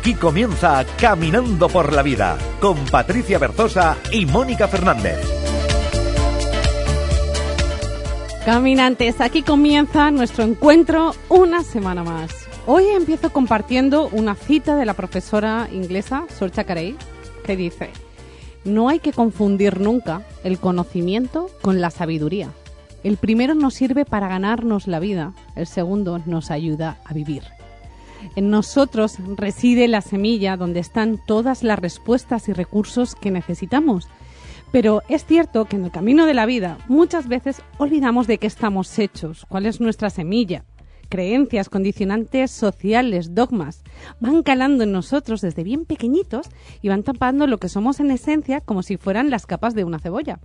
Aquí comienza Caminando por la Vida con Patricia Berzosa y Mónica Fernández. Caminantes, aquí comienza nuestro encuentro una semana más. Hoy empiezo compartiendo una cita de la profesora inglesa Sorcha Carey que dice, no hay que confundir nunca el conocimiento con la sabiduría. El primero nos sirve para ganarnos la vida, el segundo nos ayuda a vivir. En nosotros reside la semilla donde están todas las respuestas y recursos que necesitamos. Pero es cierto que en el camino de la vida muchas veces olvidamos de qué estamos hechos, cuál es nuestra semilla. Creencias, condicionantes sociales, dogmas, van calando en nosotros desde bien pequeñitos y van tapando lo que somos en esencia como si fueran las capas de una cebolla.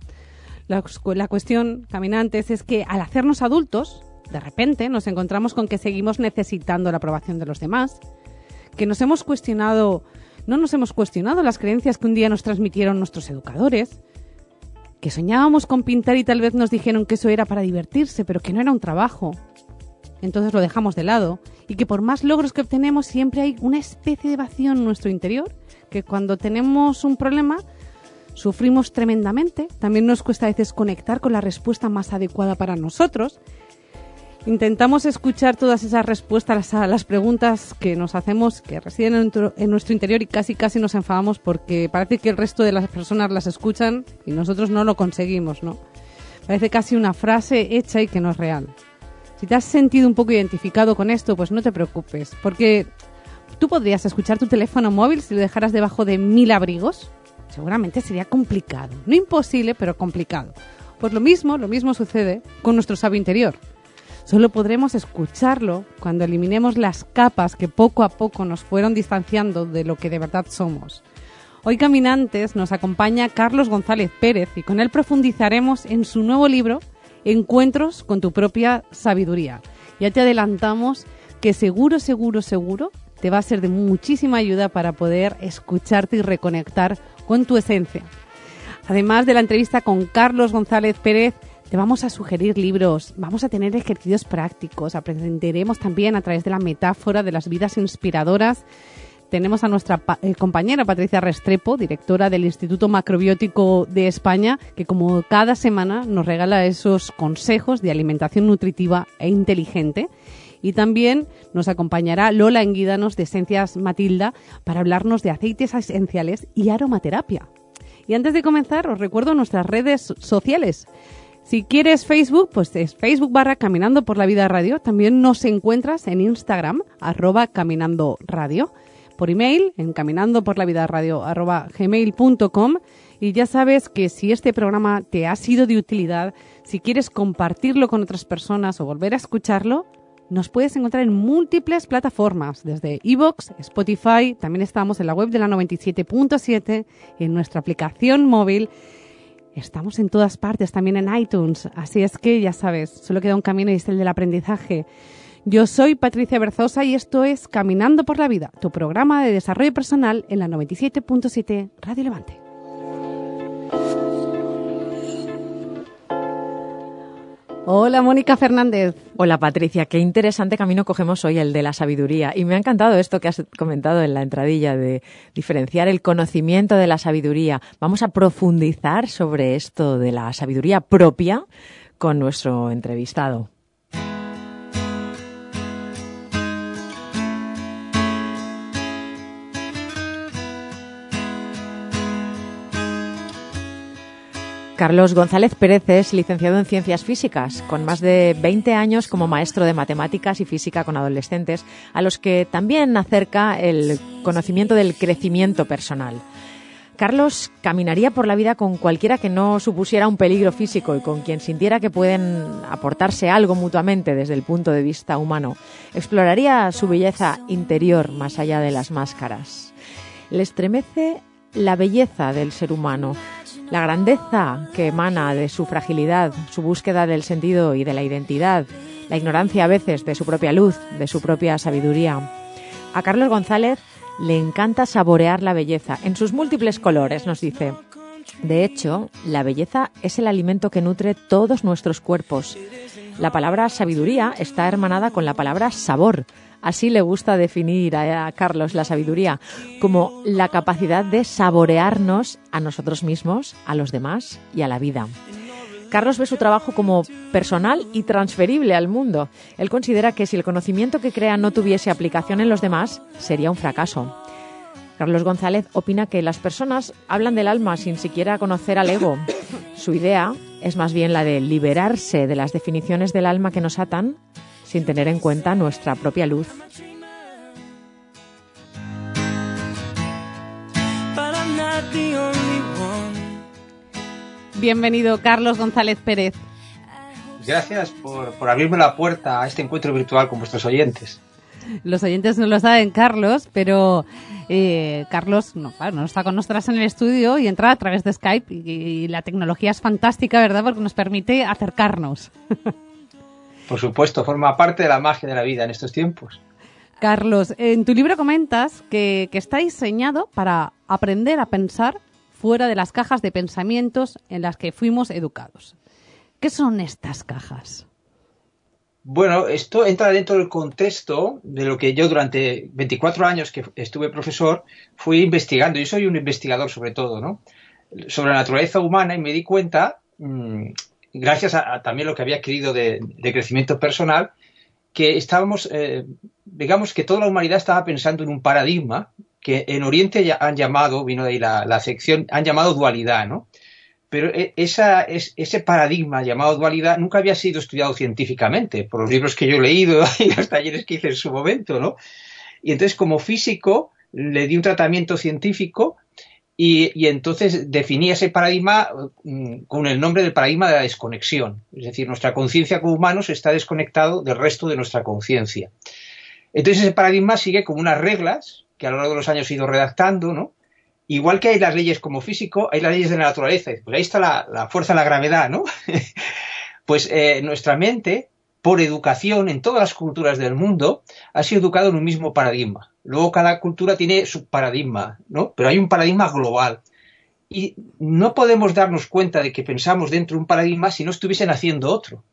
La, la cuestión, caminantes, es que al hacernos adultos, de repente nos encontramos con que seguimos necesitando la aprobación de los demás, que nos hemos cuestionado, no nos hemos cuestionado las creencias que un día nos transmitieron nuestros educadores, que soñábamos con pintar y tal vez nos dijeron que eso era para divertirse, pero que no era un trabajo. Entonces lo dejamos de lado y que por más logros que obtenemos siempre hay una especie de vacío en nuestro interior, que cuando tenemos un problema sufrimos tremendamente, también nos cuesta a veces conectar con la respuesta más adecuada para nosotros Intentamos escuchar todas esas respuestas a las preguntas que nos hacemos, que residen en nuestro, interior y casi casi nos enfadamos porque parece que el resto de las personas las escuchan y nosotros no lo conseguimos, ¿no? Parece casi una frase hecha y que no es real. Si te has sentido un poco identificado con esto, pues no te preocupes, porque tú podrías escuchar tu teléfono móvil si lo dejaras debajo de mil abrigos. Seguramente sería complicado. No imposible, pero complicado. Pues lo mismo, lo mismo sucede con nuestro sabio interior. Solo podremos escucharlo cuando eliminemos las capas que poco a poco nos fueron distanciando de lo que de verdad somos. Hoy Caminantes nos acompaña Carlos González Pérez y con él profundizaremos en su nuevo libro Encuentros con tu propia sabiduría. Ya te adelantamos que seguro, seguro, seguro te va a ser de muchísima ayuda para poder escucharte y reconectar con tu esencia. Además de la entrevista con Carlos González Pérez, te vamos a sugerir libros, vamos a tener ejercicios prácticos, aprenderemos también a través de la metáfora de las vidas inspiradoras. Tenemos a nuestra eh, compañera Patricia Restrepo, directora del Instituto Macrobiótico de España, que como cada semana nos regala esos consejos de alimentación nutritiva e inteligente. Y también nos acompañará Lola Enguídanos de Esencias Matilda para hablarnos de aceites esenciales y aromaterapia. Y antes de comenzar, os recuerdo nuestras redes sociales. Si quieres Facebook, pues es Facebook barra Caminando por la Vida Radio. También nos encuentras en Instagram, arroba Caminando Radio. Por email, en caminando por la vida radio, arroba gmail.com. Y ya sabes que si este programa te ha sido de utilidad, si quieres compartirlo con otras personas o volver a escucharlo, nos puedes encontrar en múltiples plataformas, desde Evox, Spotify, también estamos en la web de la 97.7, en nuestra aplicación móvil Estamos en todas partes, también en iTunes, así es que ya sabes, solo queda un camino y es el del aprendizaje. Yo soy Patricia Berzosa y esto es Caminando por la Vida, tu programa de desarrollo personal en la 97.7 Radio Levante. Hola Mónica Fernández. Hola Patricia, qué interesante camino cogemos hoy, el de la sabiduría. Y me ha encantado esto que has comentado en la entradilla de diferenciar el conocimiento de la sabiduría. Vamos a profundizar sobre esto de la sabiduría propia con nuestro entrevistado. Carlos González Pérez es licenciado en Ciencias Físicas, con más de 20 años como maestro de matemáticas y física con adolescentes, a los que también acerca el conocimiento del crecimiento personal. Carlos caminaría por la vida con cualquiera que no supusiera un peligro físico y con quien sintiera que pueden aportarse algo mutuamente desde el punto de vista humano. Exploraría su belleza interior más allá de las máscaras. Le estremece la belleza del ser humano, la grandeza que emana de su fragilidad, su búsqueda del sentido y de la identidad, la ignorancia a veces de su propia luz, de su propia sabiduría. A Carlos González le encanta saborear la belleza en sus múltiples colores, nos dice. De hecho, la belleza es el alimento que nutre todos nuestros cuerpos. La palabra sabiduría está hermanada con la palabra sabor. Así le gusta definir a Carlos la sabiduría, como la capacidad de saborearnos a nosotros mismos, a los demás y a la vida. Carlos ve su trabajo como personal y transferible al mundo. Él considera que si el conocimiento que crea no tuviese aplicación en los demás, sería un fracaso. Carlos González opina que las personas hablan del alma sin siquiera conocer al ego. Su idea es más bien la de liberarse de las definiciones del alma que nos atan sin tener en cuenta nuestra propia luz. Bienvenido, Carlos González Pérez. Gracias por, abrirme la puerta a este encuentro virtual con vuestros oyentes. Los oyentes no lo saben, Carlos, pero eh, Carlos no, no está con nosotras en el estudio y entra a través de Skype y, la tecnología es fantástica, ¿verdad? Porque nos permite acercarnos. Por supuesto, forma parte de la magia de la vida en estos tiempos. Carlos, en tu libro comentas que está diseñado para aprender a pensar fuera de las cajas de pensamientos en las que fuimos educados. ¿Qué son estas cajas? Bueno, esto entra dentro del contexto de lo que yo durante 24 años que estuve profesor fui investigando. Yo soy un investigador sobre todo, ¿no? Sobre la naturaleza humana y me di cuenta, mm, gracias a, también lo que había adquirido de, crecimiento personal, que estábamos, eh, digamos que toda la humanidad estaba pensando en un paradigma que en Oriente han llamado, vino de ahí la, sección, han llamado dualidad, ¿no? Pero e, esa, ese paradigma llamado dualidad nunca había sido estudiado científicamente, por los libros que yo he leído y los talleres que hice en su momento, ¿no? Y entonces, como físico, le di un tratamiento científico y, entonces definí ese paradigma mm, con el nombre del paradigma de la desconexión. Es decir, nuestra conciencia como humanos está desconectado del resto de nuestra conciencia. Entonces ese paradigma sigue como unas reglas que a lo largo de los años he ido redactando, ¿no? Igual que hay las leyes como físico, hay las leyes de la naturaleza. Pues ahí está la, fuerza de la gravedad, ¿no? pues eh, nuestra mente, por educación en todas las culturas del mundo, ha sido educado en un mismo paradigma. Luego cada cultura tiene su paradigma, ¿no? Pero hay un paradigma global. Y no podemos darnos cuenta de que pensamos dentro de un paradigma si no estuviesen haciendo otro.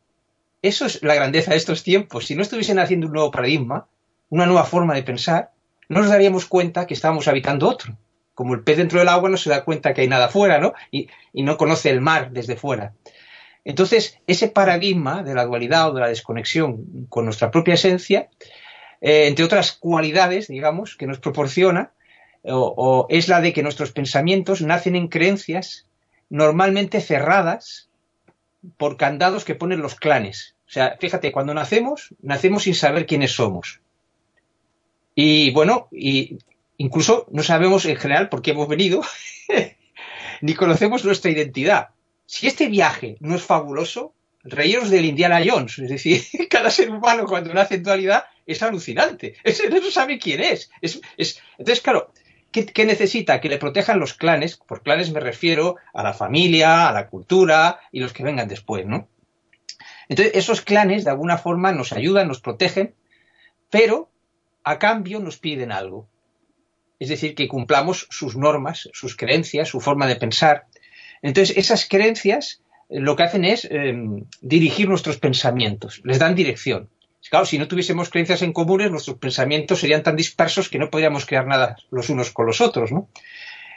Eso es la grandeza de estos tiempos. Si no estuviesen haciendo un nuevo paradigma, una nueva forma de pensar, no nos daríamos cuenta que estábamos habitando otro. Como el pez dentro del agua no se da cuenta que hay nada fuera, ¿no? Y, no conoce el mar desde fuera. Entonces, ese paradigma de la dualidad o de la desconexión con nuestra propia esencia, eh, entre otras cualidades, digamos, que nos proporciona, o, es la de que nuestros pensamientos nacen en creencias normalmente cerradas por candados que ponen los clanes. O sea, fíjate, cuando nacemos, nacemos sin saber quiénes somos. Y bueno, y incluso no sabemos en general por qué hemos venido, ni conocemos nuestra identidad. Si este viaje no es fabuloso, reíros del Indiana Jones, es decir, cada ser humano cuando nace en dualidad es alucinante, ese no sabe quién es. es, entonces, claro, ¿qué, ¿qué, necesita? Que le protejan los clanes, por clanes me refiero a la familia, a la cultura y los que vengan después, ¿no? Entonces, esos clanes de alguna forma nos ayudan, nos protegen, pero a cambio nos piden algo. Es decir, que cumplamos sus normas, sus creencias, su forma de pensar. Entonces, esas creencias lo que hacen es em, dirigir nuestros pensamientos, les dan dirección. Claro, si no tuviésemos creencias en comunes, nuestros pensamientos serían tan dispersos que no podríamos crear nada los unos con los otros, ¿no?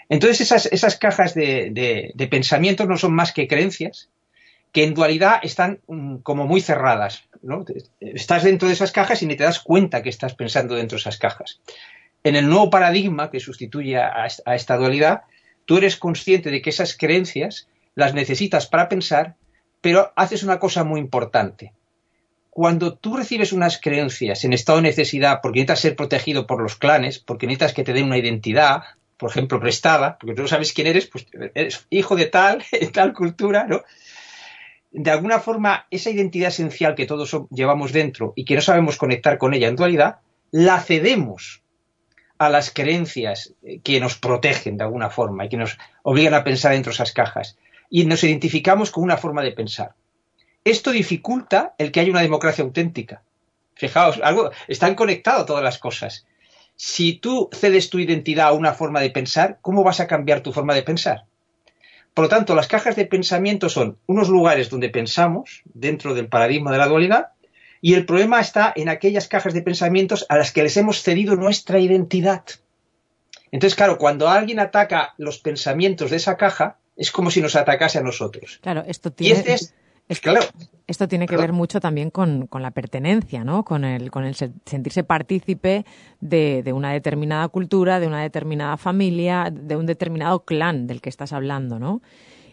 Entonces, esas, esas cajas de, de pensamientos no son más que creencias que en dualidad están mm, como muy cerradas. ¿no? Estás dentro de esas cajas y ni te das cuenta que estás pensando dentro de esas cajas. En el nuevo paradigma que sustituye a, esta dualidad, tú eres consciente de que esas creencias las necesitas para pensar, pero haces una cosa muy importante. Cuando tú recibes unas creencias en estado de necesidad porque necesitas ser protegido por los clanes, porque necesitas que te den una identidad, por ejemplo, prestada, porque tú no sabes quién eres, pues eres hijo de tal, en tal cultura, ¿no? de alguna forma esa identidad esencial que todos llevamos dentro y que no sabemos conectar con ella en dualidad, la cedemos a las creencias que nos protegen de alguna forma y que nos obligan a pensar dentro de esas cajas. Y nos identificamos con una forma de pensar. Esto dificulta el que haya una democracia auténtica. Fijaos, algo, están conectadas todas las cosas. Si tú cedes tu identidad a una forma de pensar, ¿cómo vas a cambiar tu forma de pensar? Por lo tanto, las cajas de pensamiento son unos lugares donde pensamos dentro del paradigma de la dualidad y el problema está en aquellas cajas de pensamientos a las que les hemos cedido nuestra identidad. Entonces, claro, cuando alguien ataca los pensamientos de esa caja, es como si nos atacase a nosotros. Claro, esto tiene... Y este es, claro, esto tiene que ver mucho también con, la pertenencia, ¿no? Con el, con el sentirse partícipe de, de, una determinada cultura, de una determinada familia, de un determinado clan del que estás hablando, ¿no?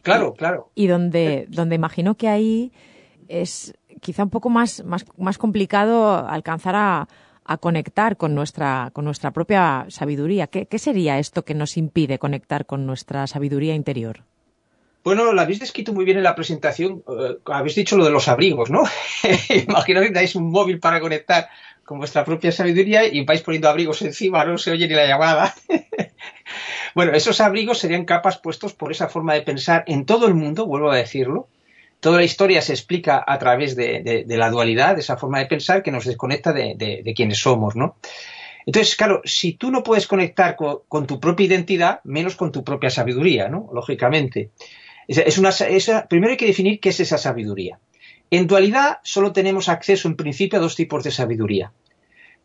Claro, claro. Y donde, donde imagino que ahí es quizá un poco más, más, más complicado alcanzar a, a conectar con nuestra, con nuestra propia sabiduría. ¿Qué, ¿Qué, sería esto que nos impide conectar con nuestra sabiduría interior? Bueno, lo habéis descrito muy bien en la presentación. Uh, habéis dicho lo de los abrigos, ¿no? Imaginaos que dais un móvil para conectar con vuestra propia sabiduría y vais poniendo abrigos encima, no se oye ni la llamada. bueno, esos abrigos serían capas puestos por esa forma de pensar en todo el mundo, vuelvo a decirlo. Toda la historia se explica a través de, la dualidad, de esa forma de pensar que nos desconecta de, quienes somos, ¿no? Entonces, claro, si tú no puedes conectar con, con, tu propia identidad, menos con tu propia sabiduría, ¿no? Lógicamente. Es una, esa, primero hay que definir qué es esa sabiduría. En dualidad solo tenemos acceso en principio a dos tipos de sabiduría,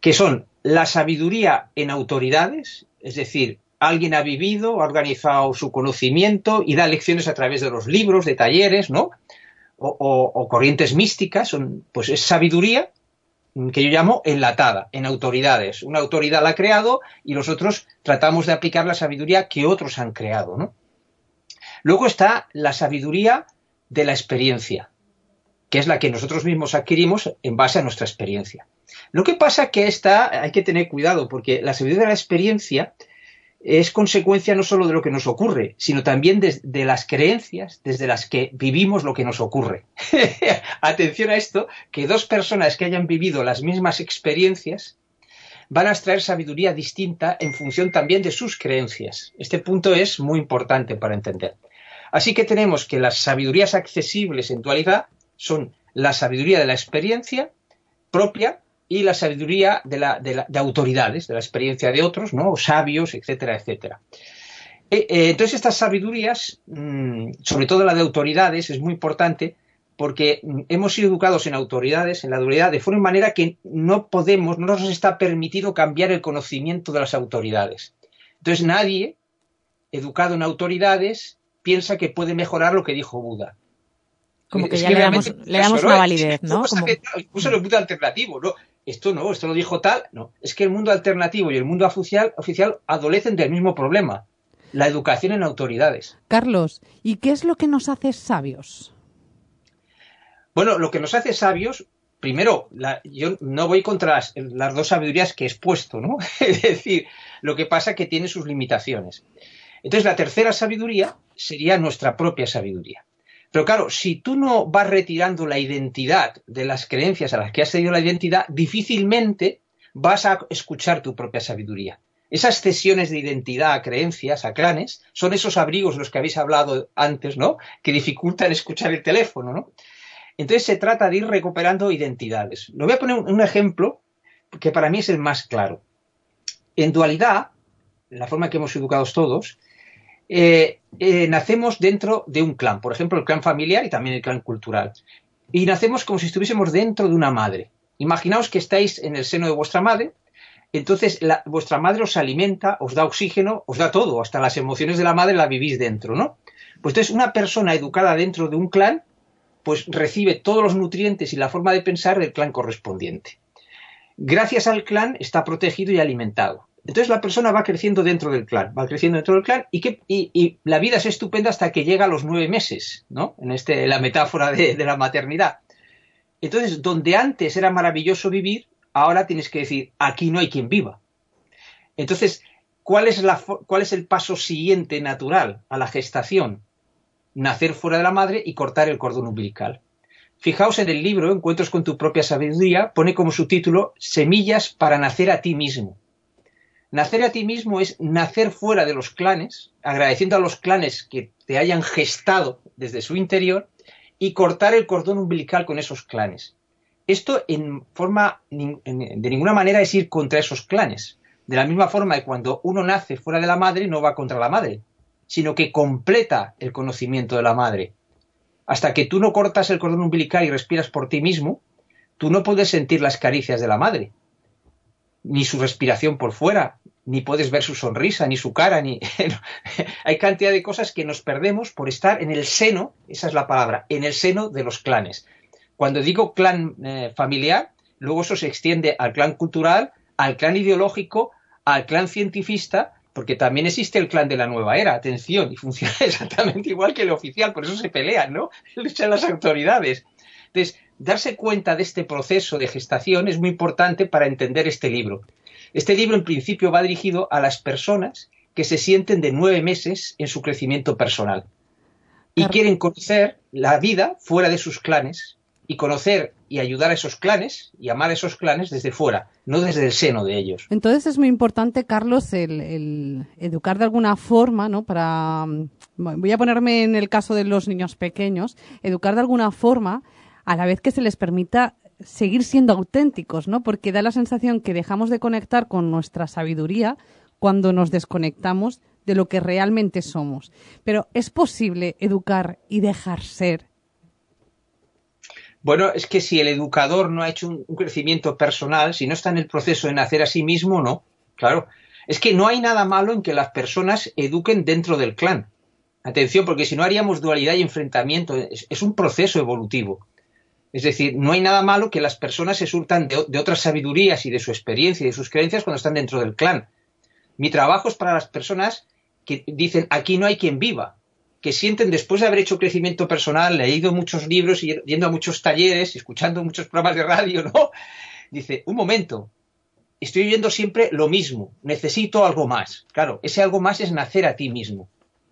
que son la sabiduría en autoridades, es decir, alguien ha vivido, ha organizado su conocimiento y da lecciones a través de los libros, de talleres, ¿no? O, o, corrientes místicas, son, pues es sabiduría que yo llamo enlatada, en autoridades. Una autoridad la ha creado y nosotros tratamos de aplicar la sabiduría que otros han creado, ¿no? Luego está la sabiduría de la experiencia, que es la que nosotros mismos adquirimos en base a nuestra experiencia. Lo que pasa es que esta hay que tener cuidado, porque la sabiduría de la experiencia es consecuencia no solo de lo que nos ocurre, sino también de, de las creencias desde las que vivimos lo que nos ocurre. Atención a esto, que dos personas que hayan vivido las mismas experiencias van a extraer sabiduría distinta en función también de sus creencias. Este punto es muy importante para entender. Así que tenemos que las sabidurías accesibles en dualidad son la sabiduría de la experiencia propia y la sabiduría de, autoridades, de la experiencia de otros, ¿no? sabios, etcétera, etcétera. Eh, eh, entonces estas sabidurías, mmm, sobre todo la de autoridades, es muy importante porque hemos sido educados en autoridades, en la dualidad, de forma manera que no podemos, no nos está permitido cambiar el conocimiento de las autoridades. Entonces nadie, educado en autoridades, piensa que puede mejorar lo que dijo Buda. Como que es ya que le damos, le damos una validez, ¿no? Como... Que, incluso el mundo alternativo, ¿no? Esto no, esto lo dijo tal, no. Es que el mundo alternativo y el mundo oficial, oficial adolecen del mismo problema, la educación en autoridades. Carlos, ¿y qué es lo que nos hace sabios? Bueno, lo que nos hace sabios, primero, la, yo no voy contra las, las, dos sabidurías que he expuesto, ¿no? es decir, lo que pasa es que tiene sus limitaciones. Entonces, la tercera sabiduría sería nuestra propia sabiduría. Pero claro, si tú no vas retirando la identidad de las creencias a las que has cedido la identidad, difícilmente vas a escuchar tu propia sabiduría. Esas cesiones de identidad a creencias, a clanes, son esos abrigos de los que habéis hablado antes, ¿no? Que dificultan escuchar el teléfono, ¿no? Entonces se trata de ir recuperando identidades. Lo voy a poner un ejemplo que para mí es el más claro. En dualidad, la forma que hemos educado todos, eh, eh, nacemos dentro de un clan, por ejemplo, el clan familiar y también el clan cultural. Y nacemos como si estuviésemos dentro de una madre. Imaginaos que estáis en el seno de vuestra madre, entonces vuestra madre os alimenta, os da oxígeno, os da todo, hasta las emociones de la madre la vivís dentro, ¿no? Pues entonces una persona educada dentro de un clan, pues recibe todos los nutrientes y la forma de pensar del clan correspondiente. Gracias al clan está protegido y alimentado. Entonces la persona va creciendo dentro del clan, va creciendo dentro del clan y, la vida es estupenda hasta que llega a los nueve meses, ¿no? En este, la metáfora de, la maternidad. Entonces, donde antes era maravilloso vivir, ahora tienes que decir, aquí no hay quien viva. Entonces, ¿cuál es, ¿cuál es el paso siguiente natural a la gestación? Nacer fuera de la madre y cortar el cordón umbilical. Fijaos en el libro Encuentros con tu propia sabiduría, pone como subtítulo Semillas para nacer a ti mismo. Nacer a ti mismo es nacer fuera de los clanes, agradeciendo a los clanes que te hayan gestado desde su interior y cortar el cordón umbilical con esos clanes. Esto en forma de ninguna manera es ir contra esos clanes. De la misma forma que cuando uno nace fuera de la madre no va contra la madre. sino que completa el conocimiento de la madre. Hasta que tú no cortas el cordón umbilical y respiras por ti mismo, tú no puedes sentir las caricias de la madre, ni su respiración por fuera, ni puedes ver su sonrisa, ni su cara, ni... Hay cantidad de cosas que nos perdemos por estar en el seno, esa es la palabra, en el seno de los clanes. Cuando digo clan eh, familiar, luego eso se extiende al clan cultural, al clan ideológico, al clan cientifista, porque también existe el clan de la nueva era, atención, y funciona exactamente igual que el oficial, por eso se pelean, ¿no? Luchan las autoridades. Entonces, darse cuenta de este proceso de gestación es muy importante para entender este libro. Este libro, en principio, va dirigido a las personas que se sienten de nueve meses en su crecimiento personal y quieren conocer la vida fuera de sus clanes y conocer y ayudar a esos clanes y amar a esos clanes desde fuera, no desde el seno de ellos. Entonces es muy importante, Carlos, el, educar de alguna forma, ¿no? Para, mm, voy a ponerme en el caso de los niños pequeños, educar de alguna forma a la vez que se les permita seguir siendo auténticos, ¿no? Porque da la sensación que dejamos de conectar con nuestra sabiduría cuando nos desconectamos de lo que realmente somos. Pero ¿es posible educar y dejar ser bueno, es que si el educador no ha hecho un, crecimiento personal, si no está en el proceso de nacer a sí mismo, no. Claro. Es que no hay nada malo en que las personas eduquen dentro del clan. Atención, porque si no haríamos dualidad y enfrentamiento. Es, un proceso evolutivo. Es decir, no hay nada malo que las personas se surtan de, otras sabidurías y de su experiencia y de sus creencias cuando están dentro del clan. Mi trabajo es para las personas que dicen aquí no hay quien viva que sienten después de haber hecho crecimiento personal, leído muchos libros, y yendo a muchos talleres, escuchando muchos programas de radio, ¿no? Dice, un momento, estoy oyendo siempre lo mismo, necesito algo más. Claro, ese algo más es nacer a ti mismo.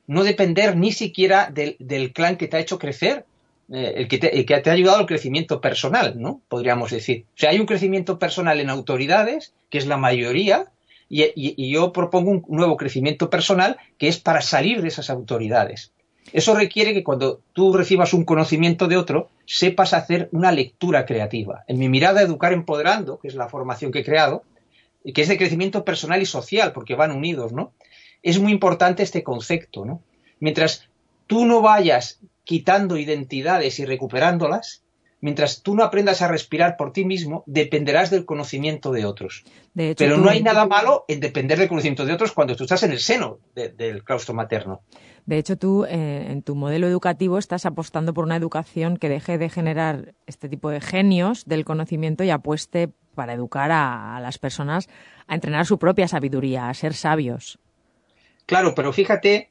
No depender ni siquiera del, clan que te ha hecho crecer, eh, el, que te, ha ayudado al crecimiento personal, ¿no? Podríamos decir. O sea, hay un crecimiento personal en autoridades, que es la mayoría, y, y, yo propongo un nuevo crecimiento personal que es para salir de esas autoridades. Eso requiere que cuando tú recibas un conocimiento de otro, sepas hacer una lectura creativa. En mi mirada Educar Empoderando, que es la formación que he creado, y que es de crecimiento personal y social, porque van unidos, ¿no? Es muy importante este concepto, ¿no? Mientras tú no vayas quitando identidades y recuperándolas, mientras tú no aprendas a respirar por ti mismo, dependerás del conocimiento de otros. Pero no hay nada malo en depender del conocimiento de otros cuando tú estás en el seno del claustro materno. De hecho, tú eh, en tu modelo educativo estás apostando por una educación que deje de generar este tipo de genios del conocimiento y apueste para educar a, las personas a entrenar su propia sabiduría, a ser sabios. Claro, pero fíjate,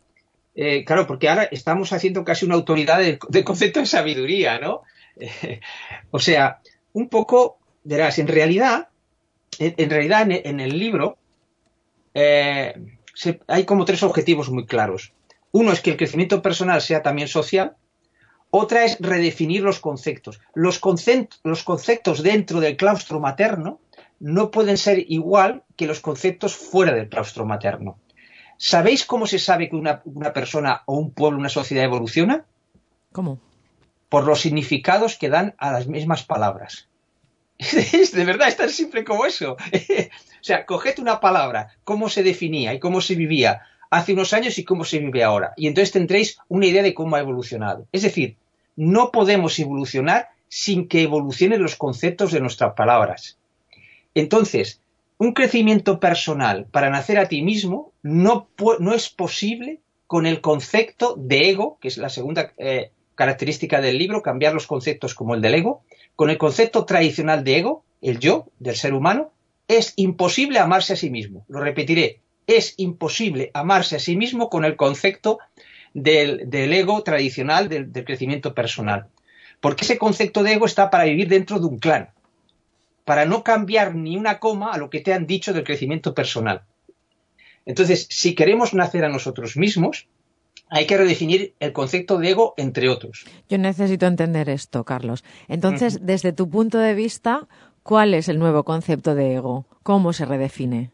eh, claro, porque ahora estamos haciendo casi una autoridad del, concepto de sabiduría, ¿no? o sea, un poco, verás, en realidad, en, realidad en, el libro eh, hay como tres objetivos muy claros. Uno es que el crecimiento personal sea también social. Otra es redefinir los conceptos. Los, conceptos dentro del claustro materno no pueden ser igual que los conceptos fuera del claustro materno. ¿Sabéis cómo se sabe que una, persona o un pueblo, una sociedad evoluciona? ¿Cómo? Por los significados que dan a las mismas palabras. Es de verdad, es tan simple como eso. o sea, coged una palabra, cómo se definía y cómo se vivía hace unos años y cómo se vive ahora. Y entonces tendréis una idea de cómo ha evolucionado. Es decir, no podemos evolucionar sin que evolucionen los conceptos de nuestras palabras. Entonces, un crecimiento personal para nacer a ti mismo no, no es posible con el concepto de ego, que es la segunda eh, característica del libro, cambiar los conceptos como el del ego, con el concepto tradicional de ego, el yo, del ser humano, es imposible amarse a sí mismo. Lo repetiré, es imposible amarse a sí mismo con el concepto del, ego tradicional, del, crecimiento personal. Porque ese concepto de ego está para vivir dentro de un clan, para no cambiar ni una coma a lo que te han dicho del crecimiento personal. Entonces, si queremos nacer a nosotros mismos, hay que redefinir el concepto de ego, entre otros. Yo necesito entender esto, Carlos. Entonces, desde tu punto de vista, ¿cuál es el nuevo concepto de ego? ¿Cómo se redefine?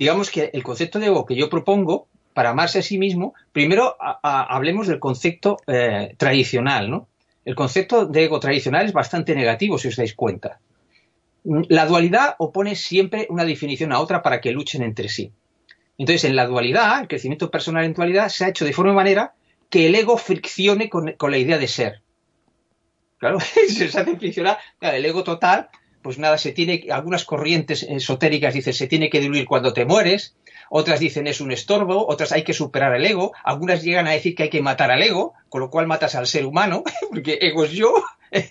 digamos que el concepto de ego que yo propongo para amarse a sí mismo, primero hablemos del concepto eh, tradicional, ¿no? El concepto de ego tradicional es bastante negativo, si os dais cuenta. La dualidad opone siempre una definición a otra para que luchen entre sí. Entonces, en la dualidad, el crecimiento personal en dualidad se ha hecho de forma manera que el ego friccione con, la idea de ser. Claro, se hace friccionar. el ego total, pues nada, se tiene, algunas corrientes esotéricas dicen se tiene que diluir cuando te mueres, otras dicen es un estorbo, otras hay que superar el ego, algunas llegan a decir que hay que matar al ego, con lo cual matas al ser humano, porque ego es yo.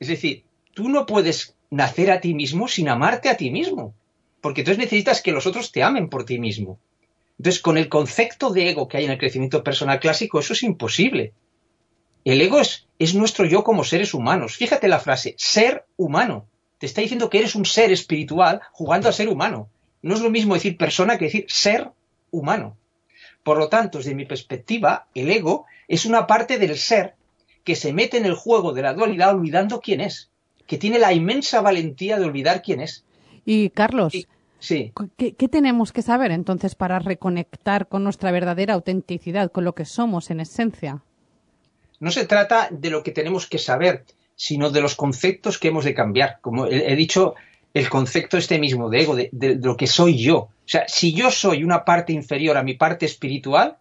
Es decir, tú no puedes nacer a ti mismo sin amarte a ti mismo, porque entonces necesitas que los otros te amen por ti mismo. Entonces, con el concepto de ego que hay en el crecimiento personal clásico, eso es imposible. El ego es, es nuestro yo como seres humanos. Fíjate la frase, ser humano. Te está diciendo que eres un ser espiritual jugando a ser humano. No es lo mismo decir persona que decir ser humano. Por lo tanto, desde mi perspectiva, el ego es una parte del ser que se mete en el juego de la dualidad olvidando quién es que tiene la inmensa valentía de olvidar quién es. Y Carlos, sí. ¿qué, tenemos que saber entonces para reconectar con nuestra verdadera autenticidad, con lo que somos en esencia? No se trata de lo que tenemos que saber, sino de los conceptos que hemos de cambiar. Como he, dicho, el concepto este mismo de ego, de, de, lo que soy yo. O sea, si yo soy una parte inferior a mi parte espiritual,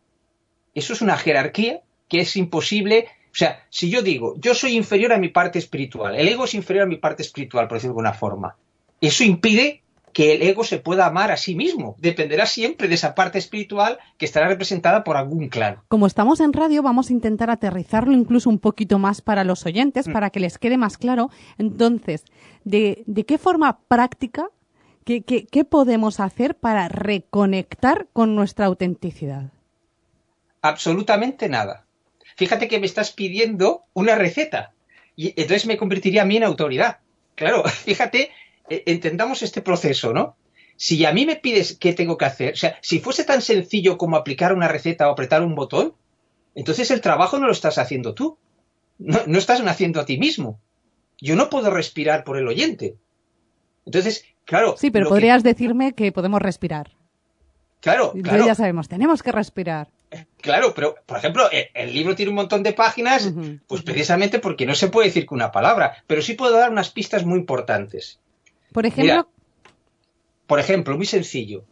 eso es una jerarquía que es imposible o sea, si yo digo, yo soy inferior a mi parte espiritual, el ego es inferior a mi parte espiritual, por decirlo de alguna forma, eso impide que el ego se pueda amar a sí mismo. Dependerá siempre de esa parte espiritual que estará representada por algún clan. Como estamos en radio, vamos a intentar aterrizarlo incluso un poquito más para los oyentes, mm. para que les quede más claro. Entonces, ¿de, qué forma práctica, qué podemos hacer para reconectar con nuestra autenticidad? Absolutamente nada fíjate que me estás pidiendo una receta. Y entonces me convertiría a mí en autoridad. Claro, fíjate, e, entendamos este proceso, ¿no? Si a mí me pides qué tengo que hacer, o sea, si fuese tan sencillo como aplicar una receta o apretar un botón, entonces el trabajo no lo estás haciendo tú. No, no estás haciendo a ti mismo. Yo no puedo respirar por el oyente. Entonces, claro. Sí, pero podrías decirme que podemos respirar. Claro, claro. Ya sabemos, tenemos que respirar. Claro, pero por ejemplo, e, el, libro tiene un montón de páginas, pues precisamente porque no se puede decir que una palabra, pero sí puedo dar unas pistas muy importantes. Por ejemplo. por ejemplo, muy sencillo.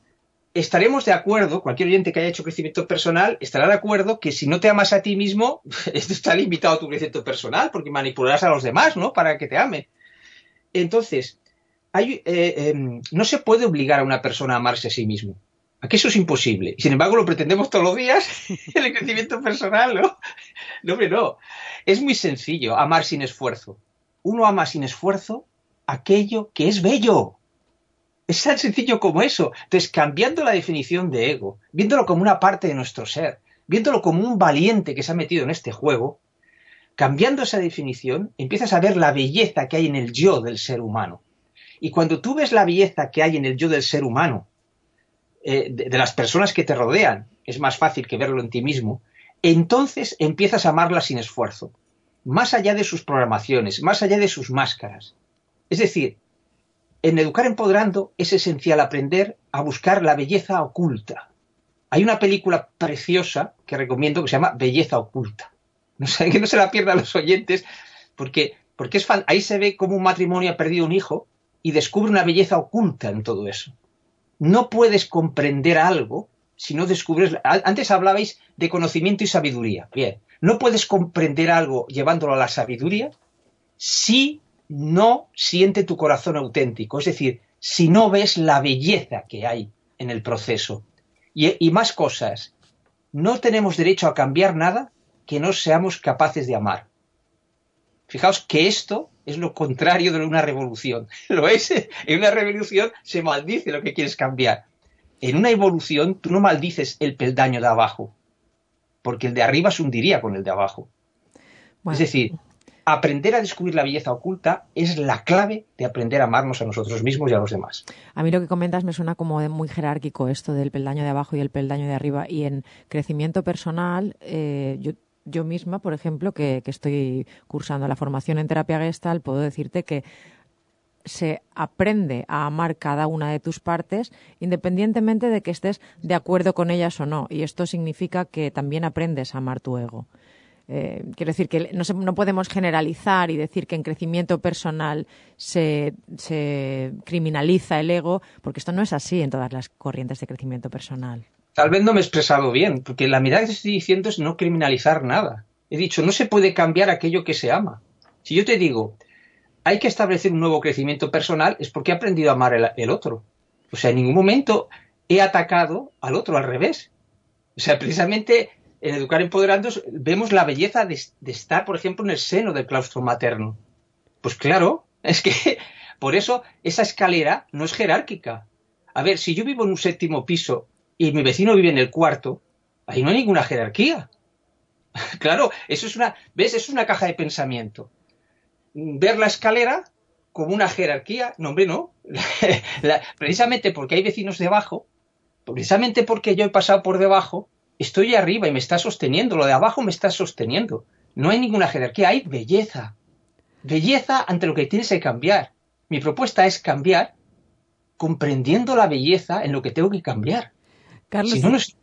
Estaremos de acuerdo, cualquier oyente que haya hecho crecimiento personal estará de acuerdo que si no te amas a ti mismo, esto está limitado a tu crecimiento personal, porque manipularás a los demás, ¿no? Para que te amen. Entonces, hay, eh, em, no se puede obligar a una persona a amarse a sí mismo. Aquí eso es imposible. Sin embargo, lo pretendemos todos los días en el crecimiento personal, ¿no? No, hombre, no. Es muy sencillo amar sin esfuerzo. Uno ama sin esfuerzo aquello que es bello. Es tan sencillo como eso. Entonces, cambiando la definición de ego, viéndolo como una parte de nuestro ser, viéndolo como un valiente que se ha metido en este juego, cambiando esa definición, empiezas a ver la belleza que hay en el yo del ser humano. Y cuando tú ves la belleza que hay en el yo del ser humano, eh, de, las personas que te rodean, es más fácil que verlo en ti mismo, entonces empiezas a amarla sin esfuerzo, más allá de sus programaciones, más allá de sus máscaras. Es decir, en Educar Empoderando es esencial aprender a buscar la belleza oculta. Hay una película preciosa que recomiendo que se llama Belleza Oculta. No que no se la pierdan los oyentes, porque, porque es ahí se ve cómo un matrimonio ha perdido un hijo y descubre una belleza oculta en todo eso no puedes comprender algo si no descubres. Antes hablabais de conocimiento y sabiduría. Bien, no puedes comprender algo llevándolo a la sabiduría si no siente tu corazón auténtico. Es decir, si no ves la belleza que hay en el proceso. Y, y más cosas. No tenemos derecho a cambiar nada que no seamos capaces de amar. Fijaos que esto es lo contrario de una revolución. Lo es. En una revolución se maldice lo que quieres cambiar. En una evolución tú no maldices el peldaño de abajo, porque el de arriba se hundiría con el de abajo. Es decir, aprender a descubrir la belleza oculta es la clave de aprender a amarnos a nosotros mismos y a los demás. A mí lo que comentas me suena como muy jerárquico esto del peldaño de abajo y el peldaño de arriba. Y en crecimiento personal, eh, yo yo misma, por ejemplo, que, estoy cursando la formación en terapia gestal, puedo decirte que se aprende a amar cada una de tus partes independientemente de que estés de acuerdo con ellas o no. Y esto significa que también aprendes a amar tu ego. Eh, quiero decir que no, no, podemos generalizar y decir que en crecimiento personal se, se criminaliza el ego, porque esto no es así en todas las corrientes de crecimiento personal. Tal vez no me he expresado bien, porque la mirada que estoy diciendo es no criminalizar nada. He dicho, no se puede cambiar aquello que se ama. Si yo te digo, hay que establecer un nuevo crecimiento personal, es porque he aprendido a amar el, otro. O sea, en ningún momento he atacado al otro, al revés. O sea, precisamente en Educar Empoderando vemos la belleza de, de, estar, por ejemplo, en el seno del claustro materno. Pues claro, es que por eso esa escalera no es jerárquica. A ver, si yo vivo en un séptimo piso y mi vecino vive en el cuarto, ahí no hay ninguna jerarquía. claro, eso es una, ¿ves? Eso es una caja de pensamiento. Ver la escalera como una jerarquía, no, hombre, no. precisamente porque hay vecinos debajo, precisamente porque yo he pasado por debajo, estoy arriba y me está sosteniendo, lo de abajo me está sosteniendo. No hay ninguna jerarquía, hay belleza. Belleza ante lo que tienes que cambiar. Mi propuesta es cambiar comprendiendo la belleza en lo que tengo que cambiar. Carlos, si no, no es.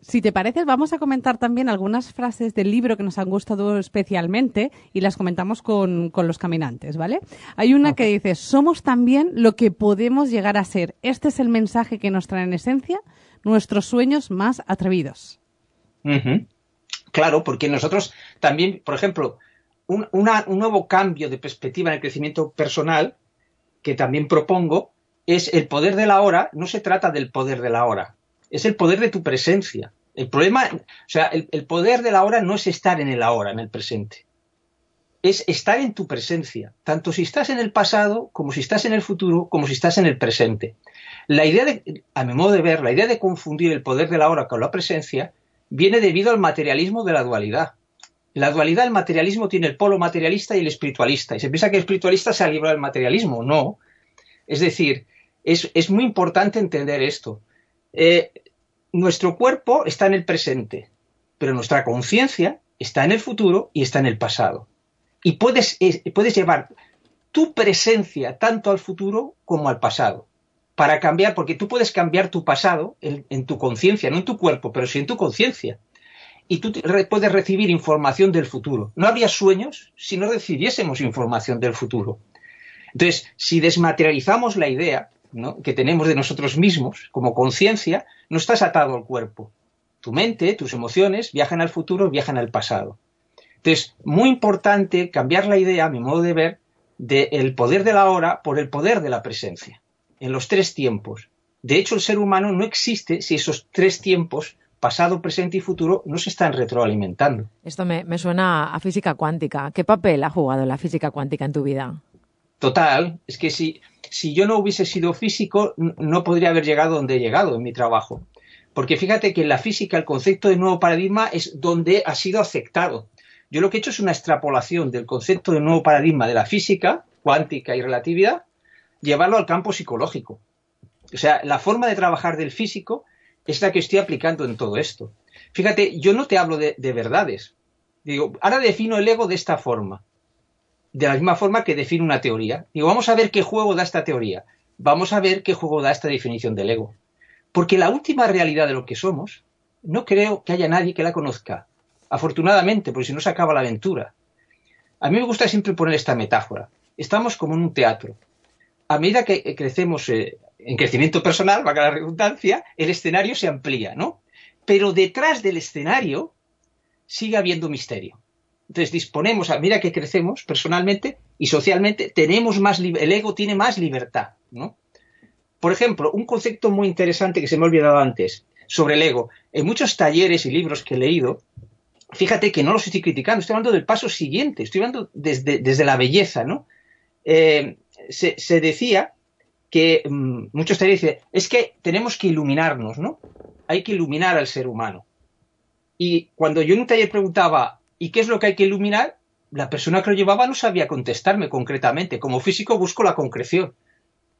Si te parece, vamos a comentar también algunas frases del libro que nos han gustado especialmente y las comentamos con, los caminantes, ¿vale? Hay una que dice, somos también lo que podemos llegar a ser. Este es el mensaje que nos trae en esencia nuestros sueños más atrevidos. Claro, porque nosotros también, por ejemplo, un, un nuevo cambio de perspectiva en el crecimiento personal que también propongo es el poder de la hora, no se trata del poder de la hora, es el poder de tu presencia. El problema, o sea, el, poder de la hora no es estar en el ahora, en el presente. Es estar en tu presencia, tanto si estás en el pasado, como si estás en el futuro, como si estás en el presente. La idea de, a mi modo de ver, la idea de confundir el poder de la hora con la presencia viene debido al materialismo de la dualidad. La dualidad, el materialismo tiene el polo materialista y el espiritualista. Y se piensa que el espiritualista se ha librado del materialismo. No. Es decir, es muy importante entender esto. Eh, nuestro cuerpo está en el presente, pero nuestra conciencia está en el futuro y está en el pasado. Y puedes, puedes llevar tu presencia tanto al futuro como al pasado para cambiar, porque tú puedes cambiar tu pasado en, en tu conciencia, no en tu cuerpo, pero sí en tu conciencia. Y tú puedes recibir información del futuro. No habría sueños si no recibiésemos información del futuro. Entonces, si desmaterializamos la idea, que tenemos de nosotros mismos como conciencia, no estás atado al cuerpo. Tu mente, tus emociones viajan al futuro, viajan al pasado. Entonces, muy importante cambiar la idea, a mi modo de ver, del poder de la hora por el poder de la presencia, en los tres tiempos. De hecho, el ser humano no existe si esos tres tiempos, pasado, presente y futuro, no se están retroalimentando. Esto me, me suena a física cuántica. ¿Qué papel ha jugado la física cuántica en tu vida? Total, es que si, si yo no hubiese sido físico, no podría haber llegado donde he llegado en mi trabajo. Porque fíjate que en la física el concepto de nuevo paradigma es donde ha sido aceptado. Yo lo que he hecho es una extrapolación del concepto de nuevo paradigma de la física, cuántica y relatividad, llevarlo al campo psicológico. O sea, la forma de trabajar del físico es la que estoy aplicando en todo esto. Fíjate, yo no te hablo de, de verdades. Digo, ahora defino el ego de esta forma de la misma forma que define una teoría. Digo, vamos a ver qué juego da esta teoría. Vamos a ver qué juego da esta definición del ego. Porque la última realidad de lo que somos, no creo que haya nadie que la conozca. Afortunadamente, porque si no se acaba la aventura. A mí me gusta siempre poner esta metáfora. Estamos como en un teatro. A medida que crecemos eh, en crecimiento personal, valga la redundancia, el escenario se amplía, ¿no? Pero detrás del escenario sigue habiendo misterio. Entonces disponemos, a mira que crecemos personalmente y socialmente, tenemos más, el ego tiene más libertad, ¿no? Por ejemplo, un concepto muy interesante que se me ha olvidado antes sobre el ego. En muchos talleres y libros que he leído, fíjate que no los estoy criticando, estoy hablando del paso siguiente, estoy hablando desde, desde la belleza, ¿no? Eh, se, decía que mmm, muchos talleres dicen, es que tenemos que iluminarnos, ¿no? Hay que iluminar al ser humano. Y cuando yo en un taller preguntaba, ¿Y qué es lo que hay que iluminar? La persona que lo llevaba no sabía contestarme concretamente. Como físico busco la concreción.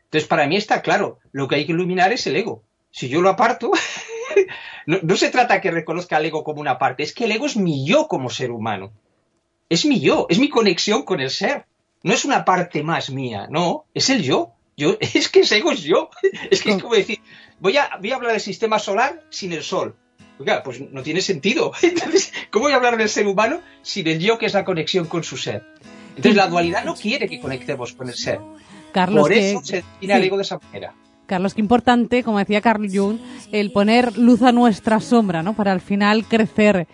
Entonces, para mí está claro, lo que hay que iluminar es el ego. Si yo lo aparto, no, no, se trata que reconozca al ego como una parte, es que el ego es mi yo como ser humano. Es mi yo, es mi conexión con el ser. No es una parte más mía, no, es el yo. yo es que ese ego es yo. Es que es como decir, voy a, voy a hablar del sistema solar sin el sol. Oiga, pues no tiene sentido. Entonces, ¿cómo voy a hablar del ser humano sin el yo que es la conexión con su ser? Entonces, la dualidad no quiere que conectemos con el ser. Carlos, Por que... eso se define sí. ego de esa manera. Carlos, qué importante, como decía Carl Jung, el poner luz a nuestra sombra, ¿no? Para al final crecer.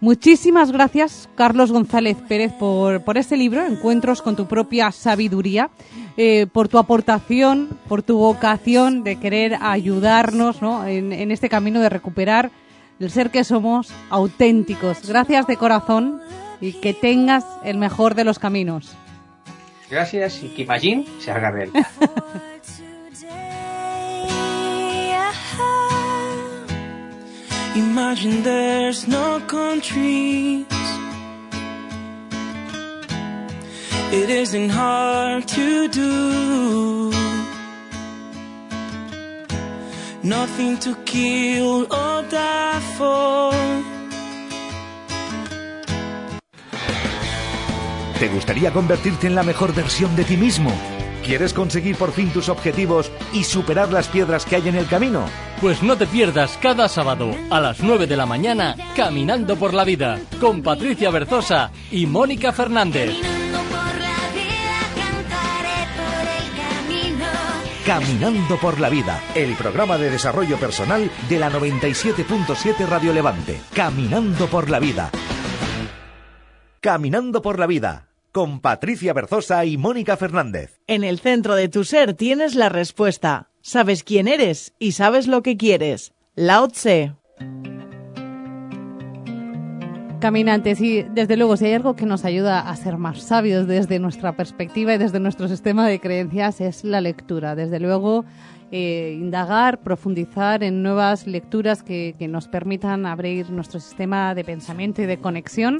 Muchísimas gracias, Carlos González Pérez, por, por este libro, Encuentros con tu propia sabiduría, eh, por tu aportación, por tu vocación de querer ayudarnos ¿no? en, en este camino de recuperar el ser que somos auténticos. Gracias de corazón y que tengas el mejor de los caminos. Gracias y que Imagine se haga realidad. Imagine there's no countries. It isn't hard to do. Nothing to kill or die for. ¿Te gustaría convertirte en la mejor versión de ti mismo? ¿Quieres conseguir por fin tus objetivos y superar las piedras que hay en el camino? Pues no te pierdas cada sábado a las 9 de la mañana Caminando por la Vida con Patricia Berzosa y Mónica Fernández. Caminando por la Vida, el programa de desarrollo personal de la 97.7 Radio Levante. Caminando por la Vida. Caminando por la Vida, con Patricia Berzosa y Mónica Fernández. En el centro de tu ser tienes la respuesta. Sabes quién eres y sabes lo que quieres. Lao Tse. Caminantes, y desde luego, si hay algo que nos ayuda a ser más sabios desde nuestra perspectiva y desde nuestro sistema de creencias es la lectura. Desde luego, eh, indagar, profundizar en nuevas lecturas que, que nos permitan abrir nuestro sistema de pensamiento y de conexión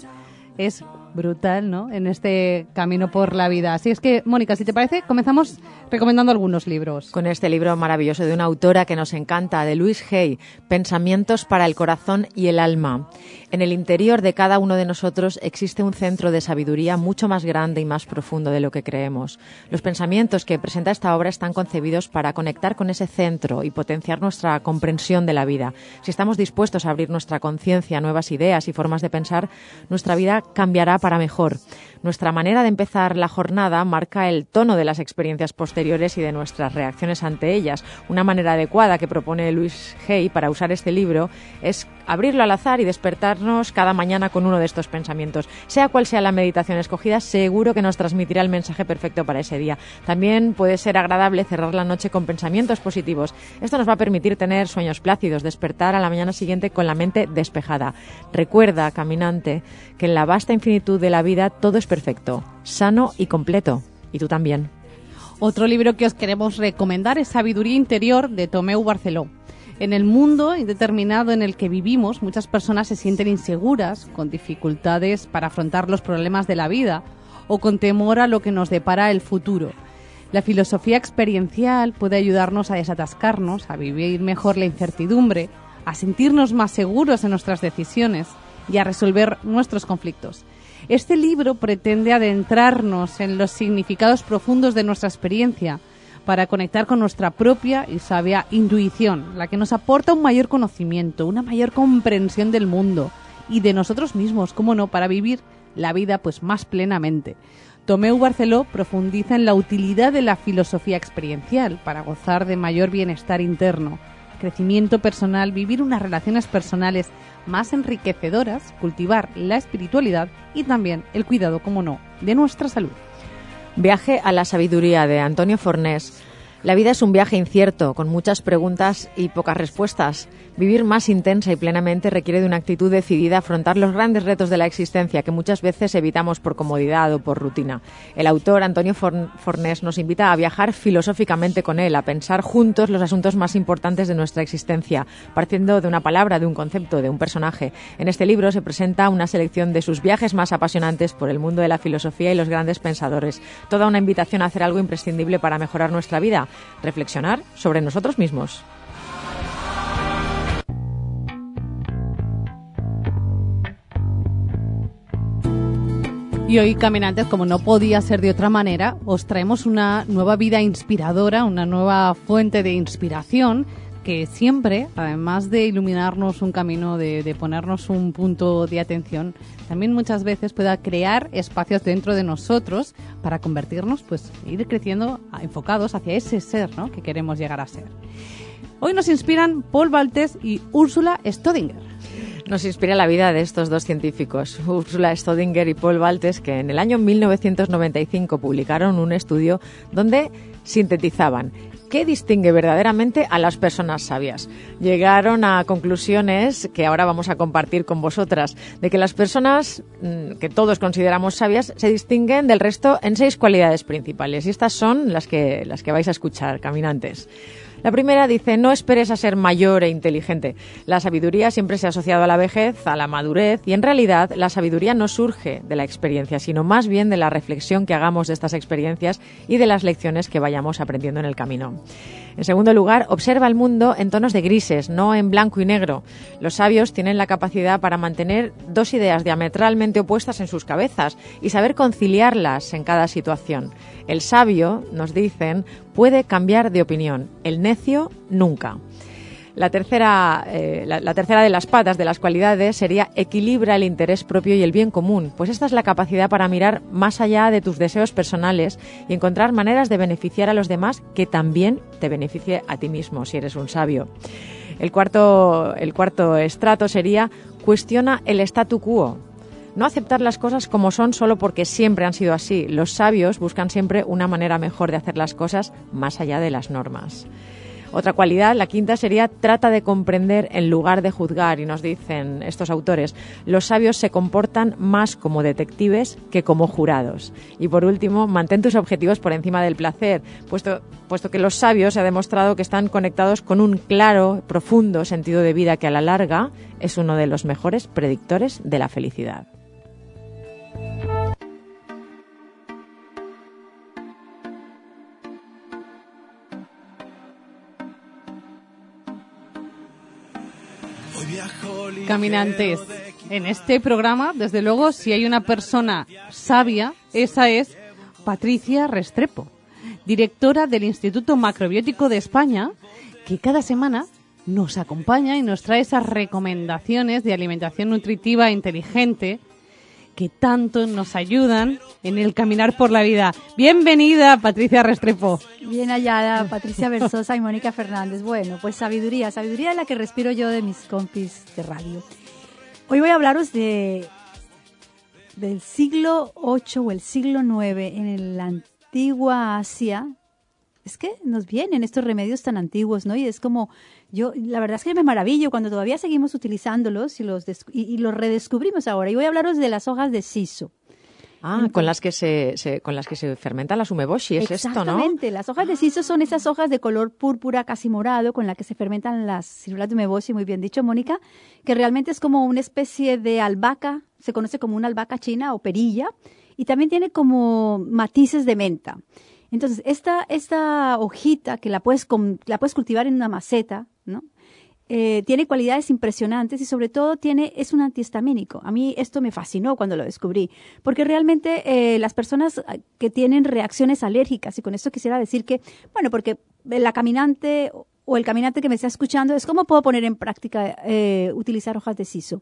es brutal, ¿no? En este camino por la vida. Así es que, Mónica, si te parece, comenzamos recomendando algunos libros. Con este libro maravilloso de una autora que nos encanta, de Louise Hay, Pensamientos para el corazón y el alma. En el interior de cada uno de nosotros existe un centro de sabiduría mucho más grande y más profundo de lo que creemos. Los pensamientos que presenta esta obra están concebidos para conectar con ese centro y potenciar nuestra comprensión de la vida. Si estamos dispuestos a abrir nuestra conciencia a nuevas ideas y formas de pensar, nuestra vida cambiará para mejor. Nuestra manera de empezar la jornada marca el tono de las experiencias posteriores y de nuestras reacciones ante ellas. Una manera adecuada que propone Luis Hay para usar este libro es abrirlo al azar y cada mañana con uno de estos pensamientos. Sea cual sea la meditación escogida, seguro que nos transmitirá el mensaje perfecto para ese día. También puede ser agradable cerrar la noche con pensamientos positivos. Esto nos va a permitir tener sueños plácidos, despertar a la mañana siguiente con la mente despejada. Recuerda, caminante, que en la vasta infinitud de la vida todo es perfecto, sano y completo. Y tú también. Otro libro que os queremos recomendar es Sabiduría Interior de Tomeu Barceló. En el mundo indeterminado en el que vivimos, muchas personas se sienten inseguras, con dificultades para afrontar los problemas de la vida o con temor a lo que nos depara el futuro. La filosofía experiencial puede ayudarnos a desatascarnos, a vivir mejor la incertidumbre, a sentirnos más seguros en nuestras decisiones y a resolver nuestros conflictos. Este libro pretende adentrarnos en los significados profundos de nuestra experiencia para conectar con nuestra propia y sabia intuición, la que nos aporta un mayor conocimiento, una mayor comprensión del mundo y de nosotros mismos, cómo no, para vivir la vida pues más plenamente. Tomeu Barceló profundiza en la utilidad de la filosofía experiencial para gozar de mayor bienestar interno, crecimiento personal, vivir unas relaciones personales más enriquecedoras, cultivar la espiritualidad y también el cuidado, como no, de nuestra salud. Viaje a la sabiduría de Antonio Fornés. La vida es un viaje incierto, con muchas preguntas y pocas respuestas. Vivir más intensa y plenamente requiere de una actitud decidida a afrontar los grandes retos de la existencia que muchas veces evitamos por comodidad o por rutina. El autor Antonio Forn- Fornés nos invita a viajar filosóficamente con él, a pensar juntos los asuntos más importantes de nuestra existencia, partiendo de una palabra, de un concepto, de un personaje. En este libro se presenta una selección de sus viajes más apasionantes por el mundo de la filosofía y los grandes pensadores. Toda una invitación a hacer algo imprescindible para mejorar nuestra vida, reflexionar sobre nosotros mismos. Y hoy, caminantes, como no podía ser de otra manera, os traemos una nueva vida inspiradora, una nueva fuente de inspiración que siempre, además de iluminarnos un camino, de, ponernos un punto de atención, también muchas veces pueda crear espacios dentro de nosotros para convertirnos, pues, ir creciendo enfocados hacia ese ser ¿no? que queremos llegar a ser. Hoy nos inspiran Paul Baltes y Úrsula Stodinger. Nos inspira la vida de estos dos científicos, Ursula Stodinger y Paul Baltes, que en el año 1995 publicaron un estudio donde sintetizaban ¿Qué distingue verdaderamente a las personas sabias? Llegaron a conclusiones que ahora vamos a compartir con vosotras, de que las personas mm, que todos consideramos sabias se distinguen del resto en seis cualidades principales. Y estas son las que, las que vais a escuchar, caminantes. La primera dice, no esperes a ser mayor e inteligente. La sabiduría siempre se ha asociado a la vejez, a la madurez, y en realidad la sabiduría no surge de la experiencia, sino más bien de la reflexión que hagamos de estas experiencias y de las lecciones que vayamos aprendiendo en el camino. En segundo lugar, observa el mundo en tonos de grises, no en blanco y negro. Los sabios tienen la capacidad para mantener dos ideas diametralmente opuestas en sus cabezas y saber conciliarlas en cada situación. El sabio, nos dicen, puede cambiar de opinión, el necio nunca. La tercera, eh, la, tercera de las patas de las cualidades sería equilibra el interés propio y el bien común, pues esta es la capacidad para mirar más allá de tus deseos personales y encontrar maneras de beneficiar a los demás que también te beneficie a ti mismo si eres un sabio. El cuarto, el cuarto estrato sería cuestiona el statu quo, no aceptar las cosas como son solo porque siempre han sido así. Los sabios buscan siempre una manera mejor de hacer las cosas más allá de las normas. Otra cualidad, la quinta, sería trata de comprender en lugar de juzgar. Y nos dicen estos autores, los sabios se comportan más como detectives que como jurados. Y por último, mantén tus objetivos por encima del placer, puesto, puesto que los sabios se ha demostrado que están conectados con un claro, profundo sentido de vida que a la larga es uno de los mejores predictores de la felicidad. Caminantes, en este programa, desde luego, si hay una persona sabia, esa es Patricia Restrepo, directora del Instituto Macrobiótico de España, que cada semana nos acompaña y nos trae esas recomendaciones de alimentación nutritiva inteligente que tanto nos ayudan en el caminar por la vida. Bienvenida, Patricia Restrepo. Bien hallada, Patricia Versosa y Mónica Fernández. Bueno, pues sabiduría, sabiduría de la que respiro yo de mis compis de radio. Hoy voy a hablaros de del siglo VIII o el siglo IX en la antigua Asia. Es que nos vienen estos remedios tan antiguos, ¿no? Y es como, yo, la verdad es que me maravillo cuando todavía seguimos utilizándolos y los, y, y los redescubrimos ahora. Y voy a hablaros de las hojas de siso. Ah, con las que se, se- con las que se fermenta la sumeboshi, es esto, ¿no? Exactamente, las hojas de siso son esas hojas de color púrpura casi morado con las que se fermentan las ciruelas de umeboshi, muy bien dicho, Mónica, que realmente es como una especie de albahaca, se conoce como una albahaca china o perilla, y también tiene como matices de menta. Entonces, esta, esta hojita que la puedes, la puedes cultivar en una maceta, ¿no? Eh, tiene cualidades impresionantes y sobre todo tiene es un antihistamínico. A mí esto me fascinó cuando lo descubrí, porque realmente eh, las personas ah, que tienen reacciones alérgicas, y con esto quisiera decir que, bueno, porque la caminante o el caminante que me está escuchando es cómo puedo poner en práctica eh, utilizar hojas de siso.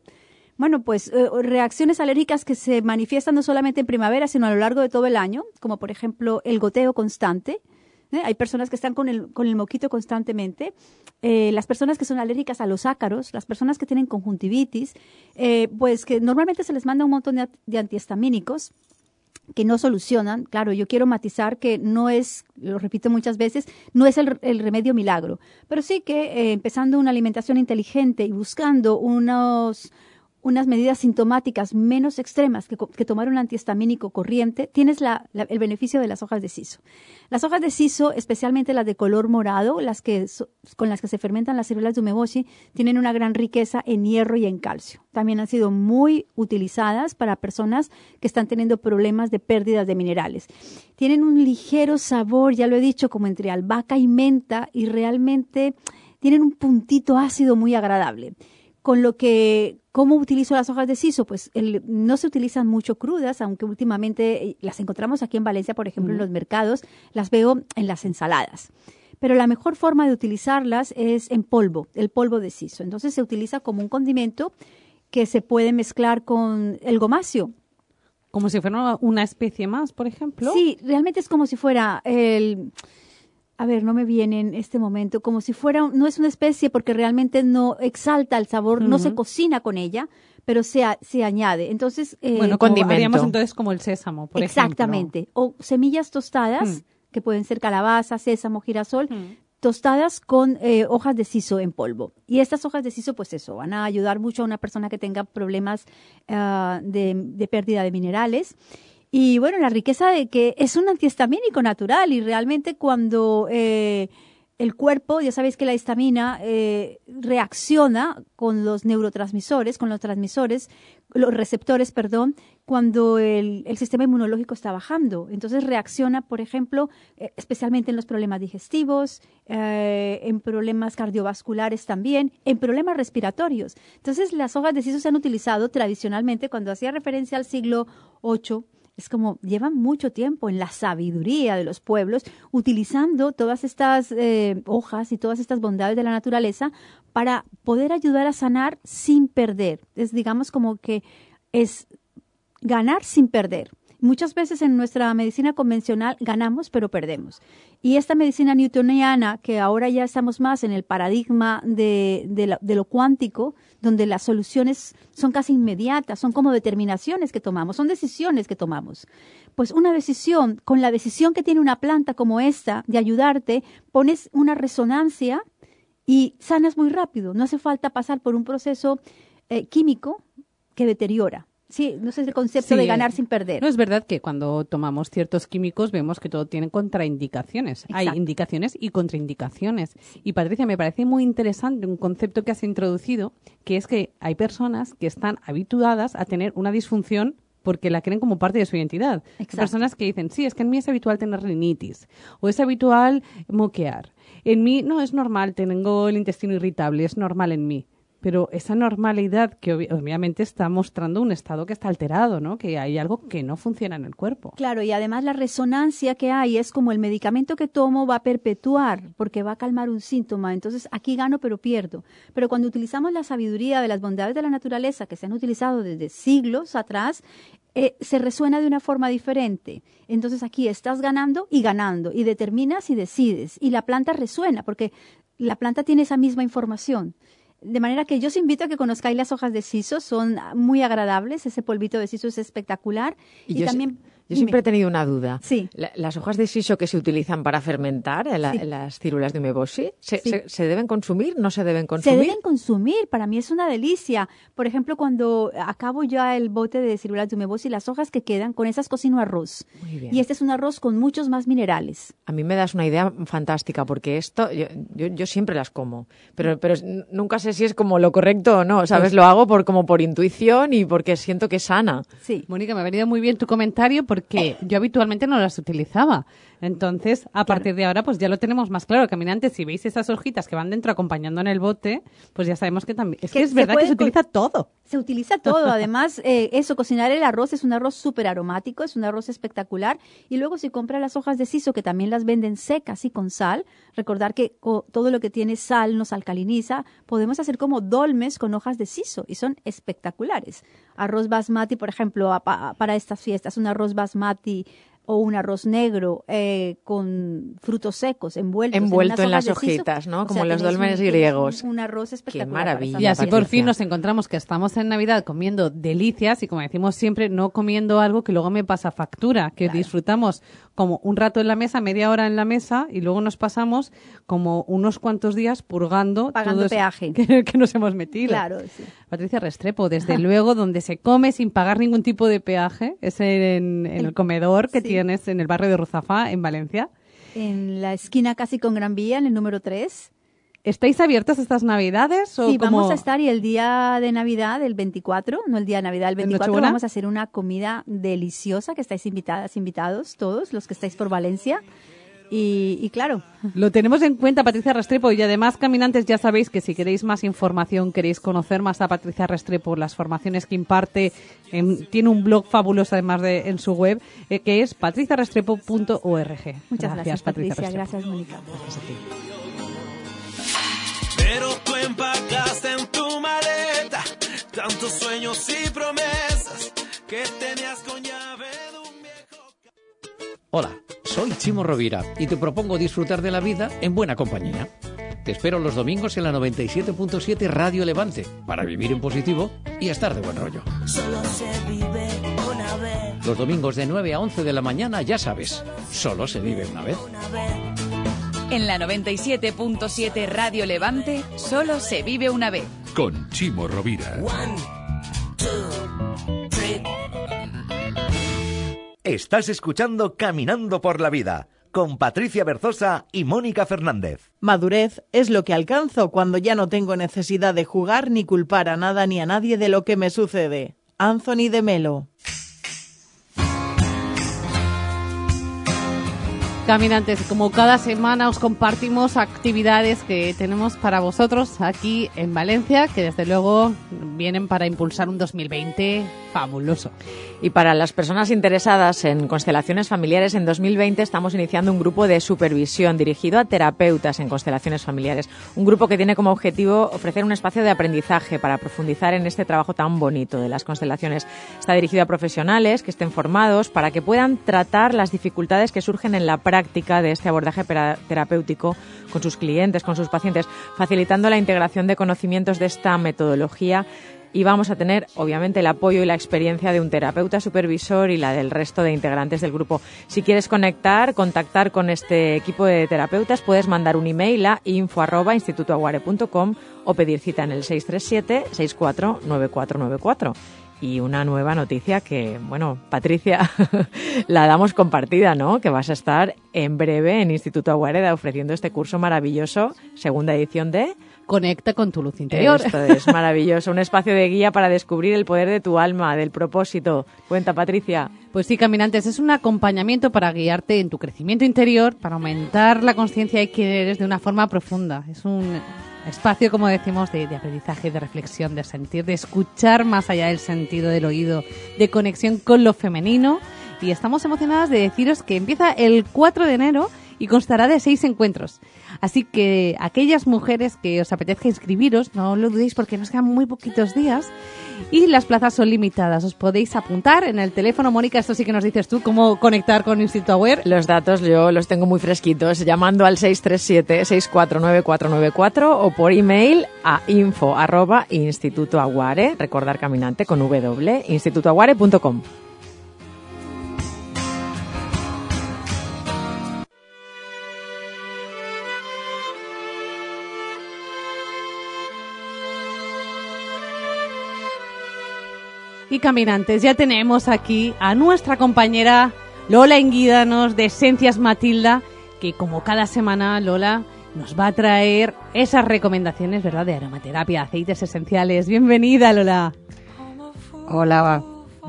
Bueno, pues eh, reacciones alérgicas que se manifiestan no solamente en primavera, sino a lo largo de todo el año, como por ejemplo el goteo constante, ¿eh? Hay personas que están con el, con el moquito constantemente. Eh, las personas que son alérgicas a los ácaros, las personas que tienen conjuntivitis, pues que normalmente se les manda un montón de, de antihistamínicos que no solucionan. Claro, yo quiero matizar que no es, lo repito muchas veces, no es el, el remedio milagro, pero sí que empezando una alimentación inteligente y buscando unos unas medidas sintomáticas menos extremas que, tomar un antihistamínico corriente, tienes el beneficio de las hojas de siso. Las hojas de siso, especialmente las de color morado, las que con las que se fermentan las células de umeboshi, tienen una gran riqueza en hierro y en calcio. También han sido muy utilizadas para personas que están teniendo problemas de pérdidas de minerales. Tienen un ligero sabor, ya lo he dicho, como entre albahaca y menta y realmente tienen un puntito ácido muy agradable con lo que, ¿cómo utilizo las hojas de siso? Pues el- no se utilizan mucho crudas, aunque últimamente eh, las encontramos aquí en Valencia, por ejemplo, en los mercados, las veo en las ensaladas. pero la mejor forma de utilizarlas es en polvo, el polvo de siso. Entonces se utiliza como un condimento que se puede mezclar con el gomacio. Como si fuera una especie más, por ejemplo. Sí, realmente es como si fuera el... A ver, no me viene en este momento, como si fuera, no es una especie porque realmente no exalta el sabor, no se cocina con ella, pero se, a- se añade. Entonces, eh, Bueno, haríamos entonces como el sésamo, por Exactamente. O semillas tostadas, Mm. que pueden ser calabaza, sésamo, girasol, tostadas con eh, hojas de siso en polvo. Y estas hojas de siso, pues eso, van a ayudar mucho a una persona que tenga problemas ah, de, de pérdida de minerales. Y bueno, la riqueza de que es un antihistamínico natural y realmente cuando eh, el cuerpo, ya sabéis que la histamina eh, reacciona con los neurotransmisores, con los transmisores, los receptores, perdón, cuando el, sistema inmunológico está bajando. Entonces reacciona, por ejemplo, eh, especialmente en los problemas digestivos, eh, en problemas cardiovasculares también, en problemas respiratorios. Entonces las hojas de siso se han utilizado tradicionalmente cuando hacía referencia al siglo VIII es como llevan mucho tiempo en la sabiduría de los pueblos utilizando todas estas eh, hojas y todas estas bondades de la naturaleza para poder ayudar a sanar sin perder. Es digamos como que es ganar sin perder. Muchas veces en nuestra medicina convencional ganamos pero perdemos. Y esta medicina newtoniana, que ahora ya estamos más en el paradigma de, lo cuántico, donde las soluciones son casi inmediatas, son como determinaciones que tomamos, son decisiones que tomamos. Pues una decisión, con la decisión que tiene una planta como esta de ayudarte, pones una resonancia y sanas muy rápido. No hace falta pasar por un proceso eh, químico que deteriora. Sí, no sé el concepto Sí. de ganar sin perder. No es verdad que cuando tomamos ciertos químicos vemos que todo tiene contraindicaciones. Hay indicaciones y contraindicaciones. Y Patricia, me parece muy interesante un concepto que has introducido, que es que hay personas que están habituadas a tener una disfunción porque la creen como parte de su identidad. Hay Exacto. personas que dicen, sí, es que en mí es habitual tener rinitis o es habitual moquear. En mí no es normal, tengo el intestino irritable, es normal en mí. Pero esa normalidad que obvi- obviamente está mostrando un estado que está alterado, ¿no? Que hay algo que no funciona en el cuerpo. Claro, y además la resonancia que hay es como el medicamento que tomo va a perpetuar porque va a calmar un síntoma. Entonces aquí gano pero pierdo. Pero cuando utilizamos la sabiduría de las bondades de la naturaleza que se han utilizado desde siglos atrás, eh, se resuena de una forma diferente. Entonces aquí estás ganando y ganando y determinas y decides. Y la planta resuena porque la planta tiene esa misma información. De manera que yo os invito a que conozcáis las hojas de siso, son muy agradables, ese polvito de siso es espectacular. Y también... yo dime. siempre he tenido una duda. Sí. La- las hojas de siso que se utilizan para fermentar, en la- Sí. en las círulas de umeboshi, ¿se, Sí. se- se deben consumir? ¿No se deben Se consumir? deben consumir, para mí es una delicia. Por ejemplo, cuando acabo ya el bote de ciruelas de umeboshi, las hojas que quedan, con esas cocino arroz. Muy bien. Y este es un arroz con muchos más minerales. A mí me das una idea fantástica porque esto, yo, yo, yo siempre las como, pero, pero nunca sé si es como lo correcto o no, ¿sabes? Pues- Lo hago por, como por intuición y porque siento que es sana. Sí. Mónica, me ha venido muy bien tu comentario porque yo habitualmente no las utilizaba. Entonces, a partir de ahora, pues ya lo tenemos más claro. Caminantes, si veis esas hojitas que van dentro acompañando en el bote, pues ya sabemos que también. Es que, Que es verdad que se utiliza todo. Se utiliza todo. Además, eh, eso, cocinar el arroz es un arroz súper aromático, es un arroz espectacular. Y luego si compra las hojas de siso, que también las venden secas y con sal, recordar que todo lo que tiene sal nos alcaliniza, podemos hacer como dolmes con hojas de siso y son espectaculares. Arroz basmati, por ejemplo, para estas fiestas, un arroz basmati o un arroz negro eh, con frutos secos envueltos Envuelto en unas las hojitas, ¿no? O Como sea, los un- griegos. Un arroz espectacular. para maravilla. Y así por fin nos encontramos que estamos en Navidad comiendo delicias y como decimos siempre, no comiendo algo que luego me pasa factura, que disfrutamos como un rato en la mesa, media hora en la mesa y luego nos pasamos como unos cuantos días purgando Pagando todo peaje. que, que nos hemos metido. Claro, sí. Patricia Restrepo, desde luego, donde se come sin pagar ningún tipo de peaje, es en, en el, El- comedor que sí. Tienes en el barrio de Ruzafá, en Valencia. En la esquina casi con Gran Vía, en el número 3. ¿Estáis abiertos estas Navidades? O Sí, como- vamos a estar y el día de Navidad, el 24, no el día de Navidad, el ¿En 24, Nochebuena? vamos a hacer una comida deliciosa que estáis invitadas, invitados todos los que estáis por Valencia. Y, y claro, Lo tenemos en cuenta, Patricia Restrepo, y además, caminantes, ya sabéis que si queréis más información, queréis conocer más a Patricia Restrepo, las formaciones que imparte, tiene un blog fabuloso además de en su web, eh, que es patriciarestrepo.org. muchas gracias, Patricia. Restrepo. Gracias, Mónica. Pero tú empacaste en tu maleta tantos sueños y promesas que tenías con llave. Hola, soy Chimo Rovira y te propongo disfrutar de la vida en buena compañía. Te espero los domingos en la 97.7 Radio Levante para vivir en positivo y estar de buen rollo. Solo se vive una vez, Los domingos de 9 a 11 de la mañana, ya sabes, solo se vive una vez. una vez. En la 97.7 Radio Levante, solo se vive una vez. Con Chimo Rovira. One, two, Estás escuchando Caminando por la Vida con Patricia Berzosa y Mónica Fernández. Madurez es lo que alcanzo cuando ya no tengo necesidad de jugar ni culpar a nada ni a nadie de lo que me sucede. Anthony de Melo. Caminantes, como cada semana os compartimos actividades que tenemos para vosotros aquí en Valencia, que desde luego vienen para impulsar un 2020 fabuloso. Y para las personas interesadas en constelaciones familiares, en 2020 estamos iniciando un grupo de supervisión dirigido a terapeutas en constelaciones familiares. Un grupo que tiene como objetivo ofrecer un espacio de aprendizaje para profundizar en este trabajo tan bonito de las constelaciones. Está dirigido a profesionales que estén formados para que puedan tratar las dificultades que surgen en la práctica de este abordaje terapéutico con sus clientes, con sus pacientes, facilitando la integración de conocimientos de esta metodología y vamos a tener, obviamente, el apoyo y la experiencia de un terapeuta supervisor y la del resto de integrantes del grupo. Si quieres conectar, contactar con este equipo de terapeutas, puedes mandar un email a info@institutoaguare.com o pedir cita en el 637-649494. Y una nueva noticia que, bueno, Patricia, la damos compartida, ¿no? Que vas a estar en breve en Instituto Aguareda ofreciendo este curso maravilloso, segunda edición de Conecta con tu luz interior. esto es maravilloso, un espacio de guía para descubrir el poder de tu alma, del propósito. Cuenta, Patricia. Pues sí, caminantes, es un acompañamiento para guiarte en tu crecimiento interior, para aumentar la conciencia de quién eres de una forma profunda. Es un espacio, como decimos, de, de aprendizaje, de reflexión, de sentir, de escuchar más allá del sentido del oído, de conexión con lo femenino. Y estamos emocionadas de deciros que empieza el 4 de enero y constará de seis encuentros. Así que aquellas mujeres que os apetezca inscribiros, no lo dudéis porque nos quedan muy poquitos días y las plazas son limitadas. Os podéis apuntar en el teléfono, Mónica, esto sí que nos dices tú, cómo conectar con Instituto Aware. Los datos yo los tengo muy fresquitos, llamando al 637-649494 o por email a info arroba institutoaguare, recordar caminante con w, institutoaguare.com. Y caminantes, ya tenemos aquí a nuestra compañera Lola Enguídanos de Esencias Matilda, que como cada semana Lola nos va a traer esas recomendaciones, ¿verdad?, de aromaterapia, aceites esenciales. Bienvenida, Lola. Hola,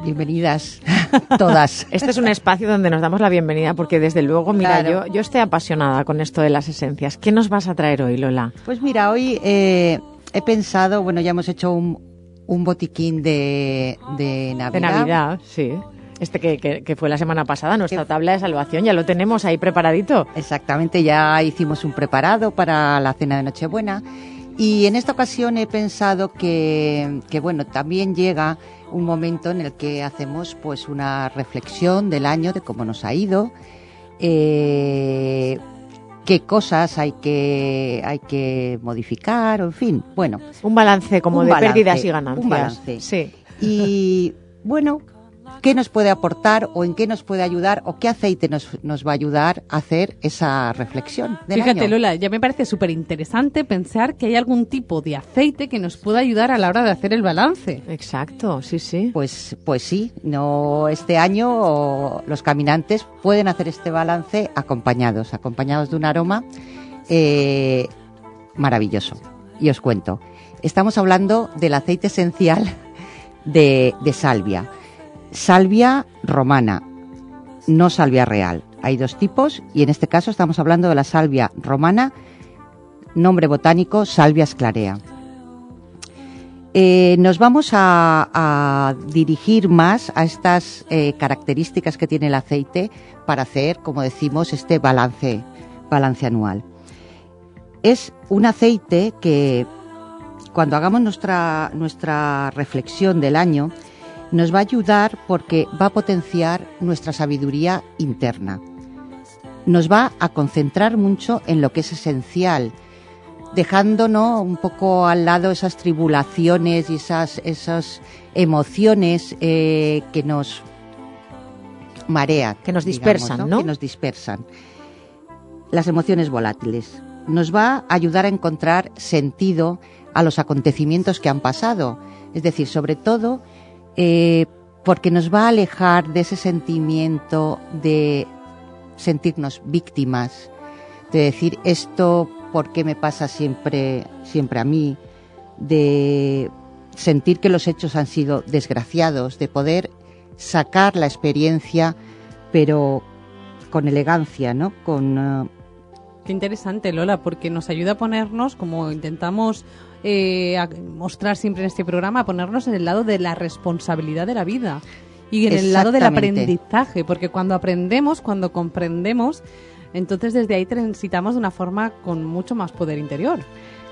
bienvenidas todas. Este es un espacio donde nos damos la bienvenida porque desde luego, mira, Claro. yo, yo estoy apasionada con esto de las esencias. ¿Qué nos vas a traer hoy, Lola? Pues mira, hoy eh, he pensado, bueno, ya hemos hecho un, un botiquín de, de Navidad. De Navidad, sí. Este que, que- que fue la semana pasada, nuestra tabla de salvación, ya lo tenemos ahí preparadito. Exactamente, ya hicimos un preparado para la cena de Nochebuena. Y en esta ocasión he pensado que, que, bueno, también llega un momento en el que hacemos pues una reflexión del año, de cómo nos ha ido, eh, qué cosas hay que, hay que modificar, o en fin, bueno. Un balance como Un de balance, pérdidas y ganancias. Un balance. Sí. Y bueno, ¿qué nos puede aportar o en qué nos puede ayudar o qué aceite nos, nos va a ayudar a hacer esa reflexión del Fíjate, año? Lola, ya me parece súper interesante pensar que hay algún tipo de aceite que nos pueda ayudar a la hora de hacer el balance. Exacto, sí, sí. Pues, pues sí, no este año los caminantes pueden hacer este balance acompañados, acompañados de un aroma eh, maravilloso. Y os cuento, estamos hablando del aceite esencial de, de salvia. Salvia romana, no salvia real. Hay dos tipos y en este caso estamos hablando de la salvia romana, nombre botánico Salvia sclarea. Eh, nos vamos a, dirigir más a estas eh, características que tiene el aceite para hacer, como decimos, este balance, balance anual. Es un aceite que cuando hagamos nuestra, nuestra reflexión del año, nos va a ayudar porque va a potenciar nuestra sabiduría interna. Nos va a concentrar mucho en lo que es esencial, dejándonos un poco al lado esas tribulaciones y esas, esas emociones eh, que nos marean. Que nos dispersan, ¿no? Que nos dispersan. Las emociones volátiles. Nos va a ayudar a encontrar sentido a los acontecimientos que han pasado. Es decir, sobre todo eh, porque nos va a alejar de ese sentimiento de sentirnos víctimas, de decir esto, ¿por qué me pasa siempre, siempre a mí? De sentir que los hechos han sido desgraciados, de poder sacar la experiencia, pero con elegancia, ¿no? Con eh, Qué interesante, Lola, porque nos ayuda a ponernos, como intentamos eh, a mostrar siempre en este programa, a ponernos en el lado de la responsabilidad de la vida y en el lado del aprendizaje, porque cuando aprendemos, cuando comprendemos, entonces desde ahí transitamos de una forma con mucho más poder interior.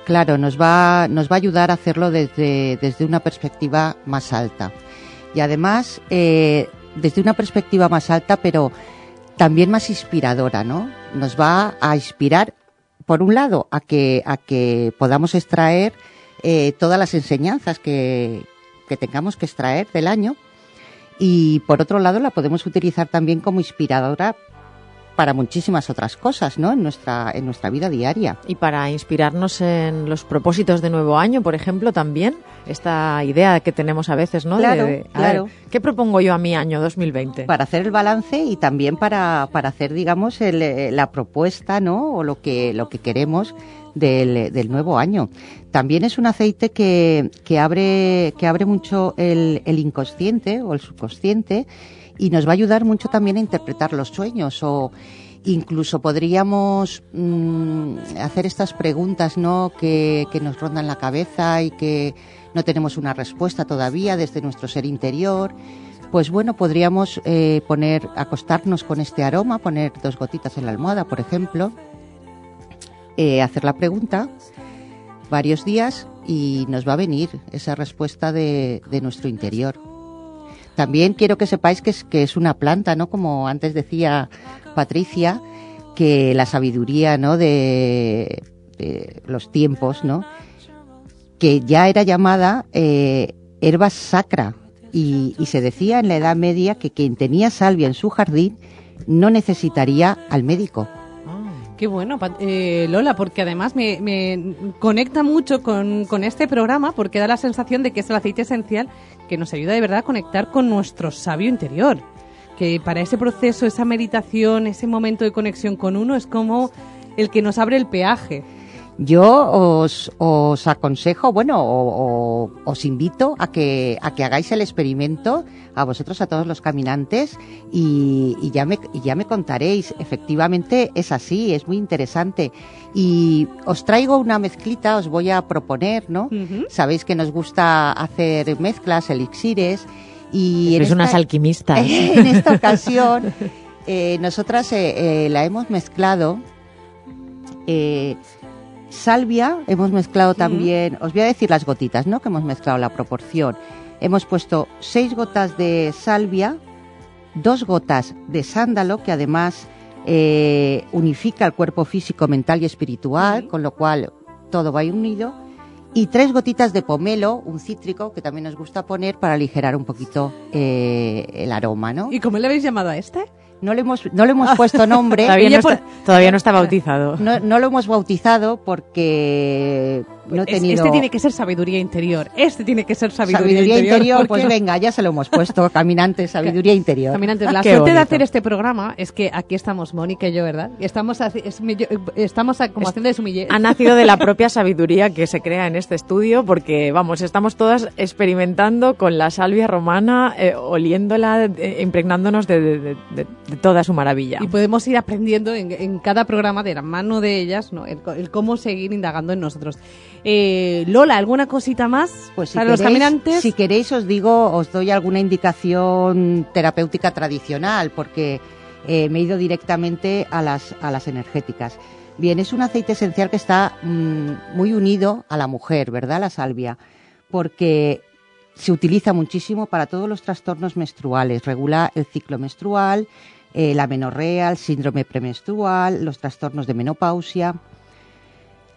Claro, nos va, nos va a ayudar a hacerlo desde, desde una perspectiva más alta. Y además, eh, desde una perspectiva más alta, pero también más inspiradora, ¿no? Nos va a inspirar, por un lado, a que, a que podamos extraer eh, todas las enseñanzas que, que tengamos que extraer del año. Y por otro lado, la podemos utilizar también como inspiradora para muchísimas otras cosas, ¿no? En nuestra, en nuestra vida diaria. Y para inspirarnos en los propósitos de nuevo año, por ejemplo, también esta idea que tenemos a veces, ¿no? Claro, de, a claro. ver, ¿Qué propongo yo a mi año 2020? Para hacer el balance y también para, para hacer, digamos, el, eh, la propuesta, ¿no? O lo que, lo que queremos del, del nuevo año. También es un aceite que, que abre, que abre mucho el, el inconsciente o el subconsciente y nos va a ayudar mucho también a interpretar los sueños o incluso podríamos mm, hacer estas preguntas no que, nos rondan la cabeza y que no tenemos una respuesta todavía desde nuestro ser interior. Pues bueno podríamos eh, poner acostarnos con este aroma poner dos gotitas en la almohada por ejemplo eh, hacer la pregunta varios días y nos va a venir esa respuesta de nuestro interior también quiero que sepáis que es, que es una planta, ¿no? Como antes decía Patricia, que la sabiduría, ¿no? De, los tiempos, ¿no? Que ya era llamada eh, herba sacra y se decía en la Edad Media que quien tenía salvia en su jardín no necesitaría al médico. Qué bueno, eh, Lola, porque además me, me conecta mucho con, con este programa porque da la sensación de que es el aceite esencial que nos ayuda de verdad a conectar con nuestro sabio interior. Que para ese proceso, esa meditación, ese momento de conexión con uno es como el que nos abre el peaje. Yo os, os aconsejo, bueno, o, o- os invito a que, a que hagáis el experimento, a vosotros, a todos los caminantes, y, y ya, me, y ya me contaréis. Efectivamente es así, es muy interesante. Y os traigo una mezclita, os voy a proponer, ¿no? Sabéis que nos gusta hacer mezclas, elixires, y Sois unas alquimistas. en esta ocasión, eh, nosotras eh, eh, la hemos mezclado. eh, salvia, hemos mezclado también, os voy a decir las gotitas, ¿no? Que hemos mezclado la proporción. Hemos puesto seis gotas de salvia, dos gotas de sándalo, que además eh, unifica el cuerpo físico, mental y espiritual, con lo cual todo va unido. Y tres gotitas de pomelo, un cítrico, que también nos gusta poner para aligerar un poquito eh, el aroma, ¿no? ¿Y cómo le habéis llamado a este? No le hemos, no le hemos puesto nombre. Todavía no está- todavía no está bautizado. No, no lo hemos bautizado porque no he Es- tenido... Este tiene que ser sabiduría interior. Este tiene que ser sabiduría, Sabiduría interior, pues porque- venga, ya se lo hemos puesto, caminante, sabiduría interior. Caminantes, la Qué suerte de hacer este programa es que aquí estamos Mónica y yo, ¿verdad? Y estamos, es yo- estamos a- como haciendo de sumiller. Ha nacido de la propia sabiduría que se crea en este estudio porque, vamos, estamos todas experimentando con la salvia romana, eh, oliéndola, eh, impregnándonos de, de- de- de- toda su maravilla. Y podemos ir aprendiendo en, en cada programa de la mano de ellas, ¿no? El, el cómo seguir indagando en nosotros. Eh, Lola, ¿alguna cosita más Pues si para los caminantes? Si queréis os digo, os doy alguna indicación terapéutica tradicional, porque eh, me he ido directamente a las, a las energéticas. Bien, es un aceite esencial que está mm, muy unido a la mujer, ¿verdad? La salvia, porque se utiliza muchísimo para todos los trastornos menstruales, regula el ciclo menstrual, eh, la menorrea, el síndrome premenstrual, los trastornos de menopausia.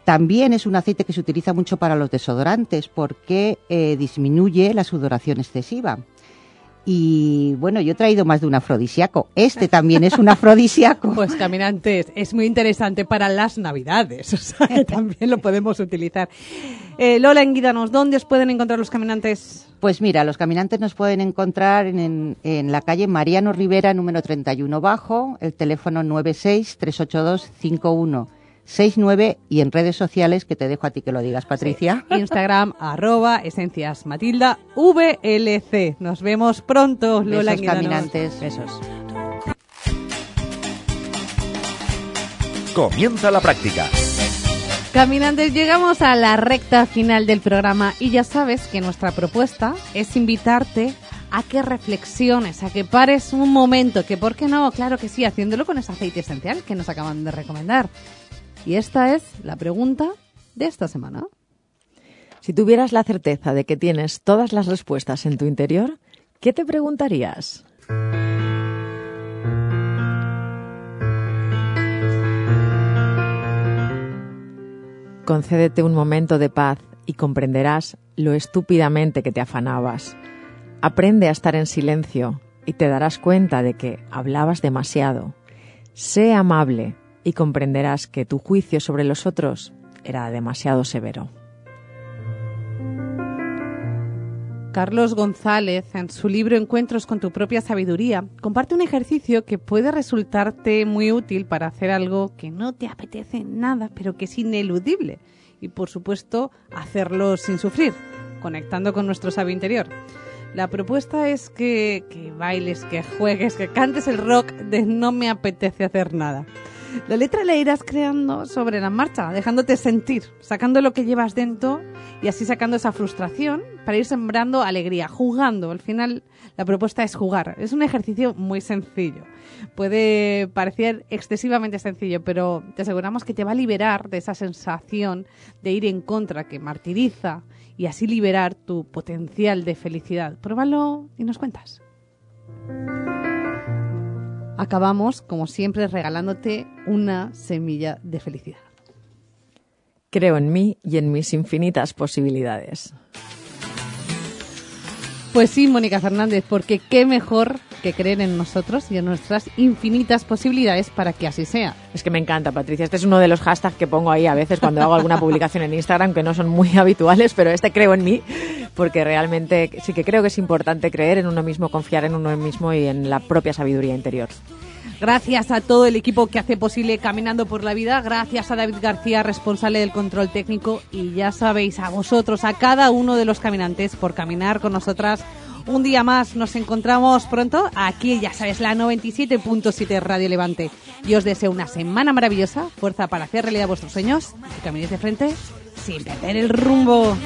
También es un aceite que se utiliza mucho para los desodorantes porque eh, disminuye la sudoración excesiva. Y bueno, yo he traído más de un afrodisíaco. Este también es un afrodisíaco. Pues caminantes, es muy interesante para las navidades, o sea que también lo podemos utilizar. Eh, Lola, enguídanos, ¿dónde os pueden encontrar los caminantes? Pues mira, los caminantes nos pueden encontrar en, en- en la calle Mariano Rivera, número 31 bajo, el teléfono 96-382-5169 y en redes sociales, que te dejo a ti que lo digas, Patricia. Instagram, arroba, esencias Matilda, VLC. Nos vemos pronto, Lola Besos, caminantes. Besos. Comienza la práctica. Caminantes, llegamos a la recta final del programa y ya sabes que nuestra propuesta es invitarte a que reflexiones, a que pares un momento, que por qué no, claro que sí, haciéndolo con ese aceite esencial que nos acaban de recomendar. Y esta es la pregunta de esta semana. Si tuvieras la certeza de que tienes todas las respuestas en tu interior, ¿qué te preguntarías? Concédete un momento de paz y comprenderás lo estúpidamente que te afanabas. Aprende a estar en silencio y te darás cuenta de que hablabas demasiado. Sé amable y comprenderás que tu juicio sobre los otros era demasiado severo. Carlos González, en su libro Encuentros con tu propia sabiduría, comparte un ejercicio que puede resultarte muy útil para hacer algo que no te apetece nada, pero que es ineludible. Y por supuesto, hacerlo sin sufrir, conectando con nuestro sabio interior. La propuesta es que, bailes, que juegues, que cantes el rock de no me apetece hacer nada. La letra la irás creando sobre la marcha, dejándote sentir, sacando lo que llevas dentro y así sacando esa frustración para ir sembrando alegría, jugando. Al final la propuesta es jugar. Es un ejercicio muy sencillo. Puede parecer excesivamente sencillo, pero te aseguramos que te va a liberar de esa sensación de ir en contra que martiriza y así liberar tu potencial de felicidad. Pruébalo y nos cuentas. Acabamos, como siempre, regalándote una semilla de felicidad. Creo en mí y en mis infinitas posibilidades. Pues sí, Mónica Fernández, porque qué mejor que creer en nosotros y en nuestras infinitas posibilidades para que así sea. Es que me encanta, Patricia. Este es uno de los hashtags que pongo ahí a veces cuando hago alguna publicación en Instagram, que no son muy habituales, pero este creo en mí, porque realmente sí que creo que es importante creer en uno mismo, confiar en uno mismo y en la propia sabiduría interior. Gracias a todo el equipo que hace posible Caminando por la Vida, gracias a David García, responsable del control técnico, y ya sabéis, a vosotros, a cada uno de los caminantes, por caminar con nosotras un día más nos encontramos pronto aquí, ya sabes, la 97.7 Radio Levante. Y os deseo una semana maravillosa, fuerza para hacer realidad vuestros sueños, que caminéis de frente sin perder el rumbo.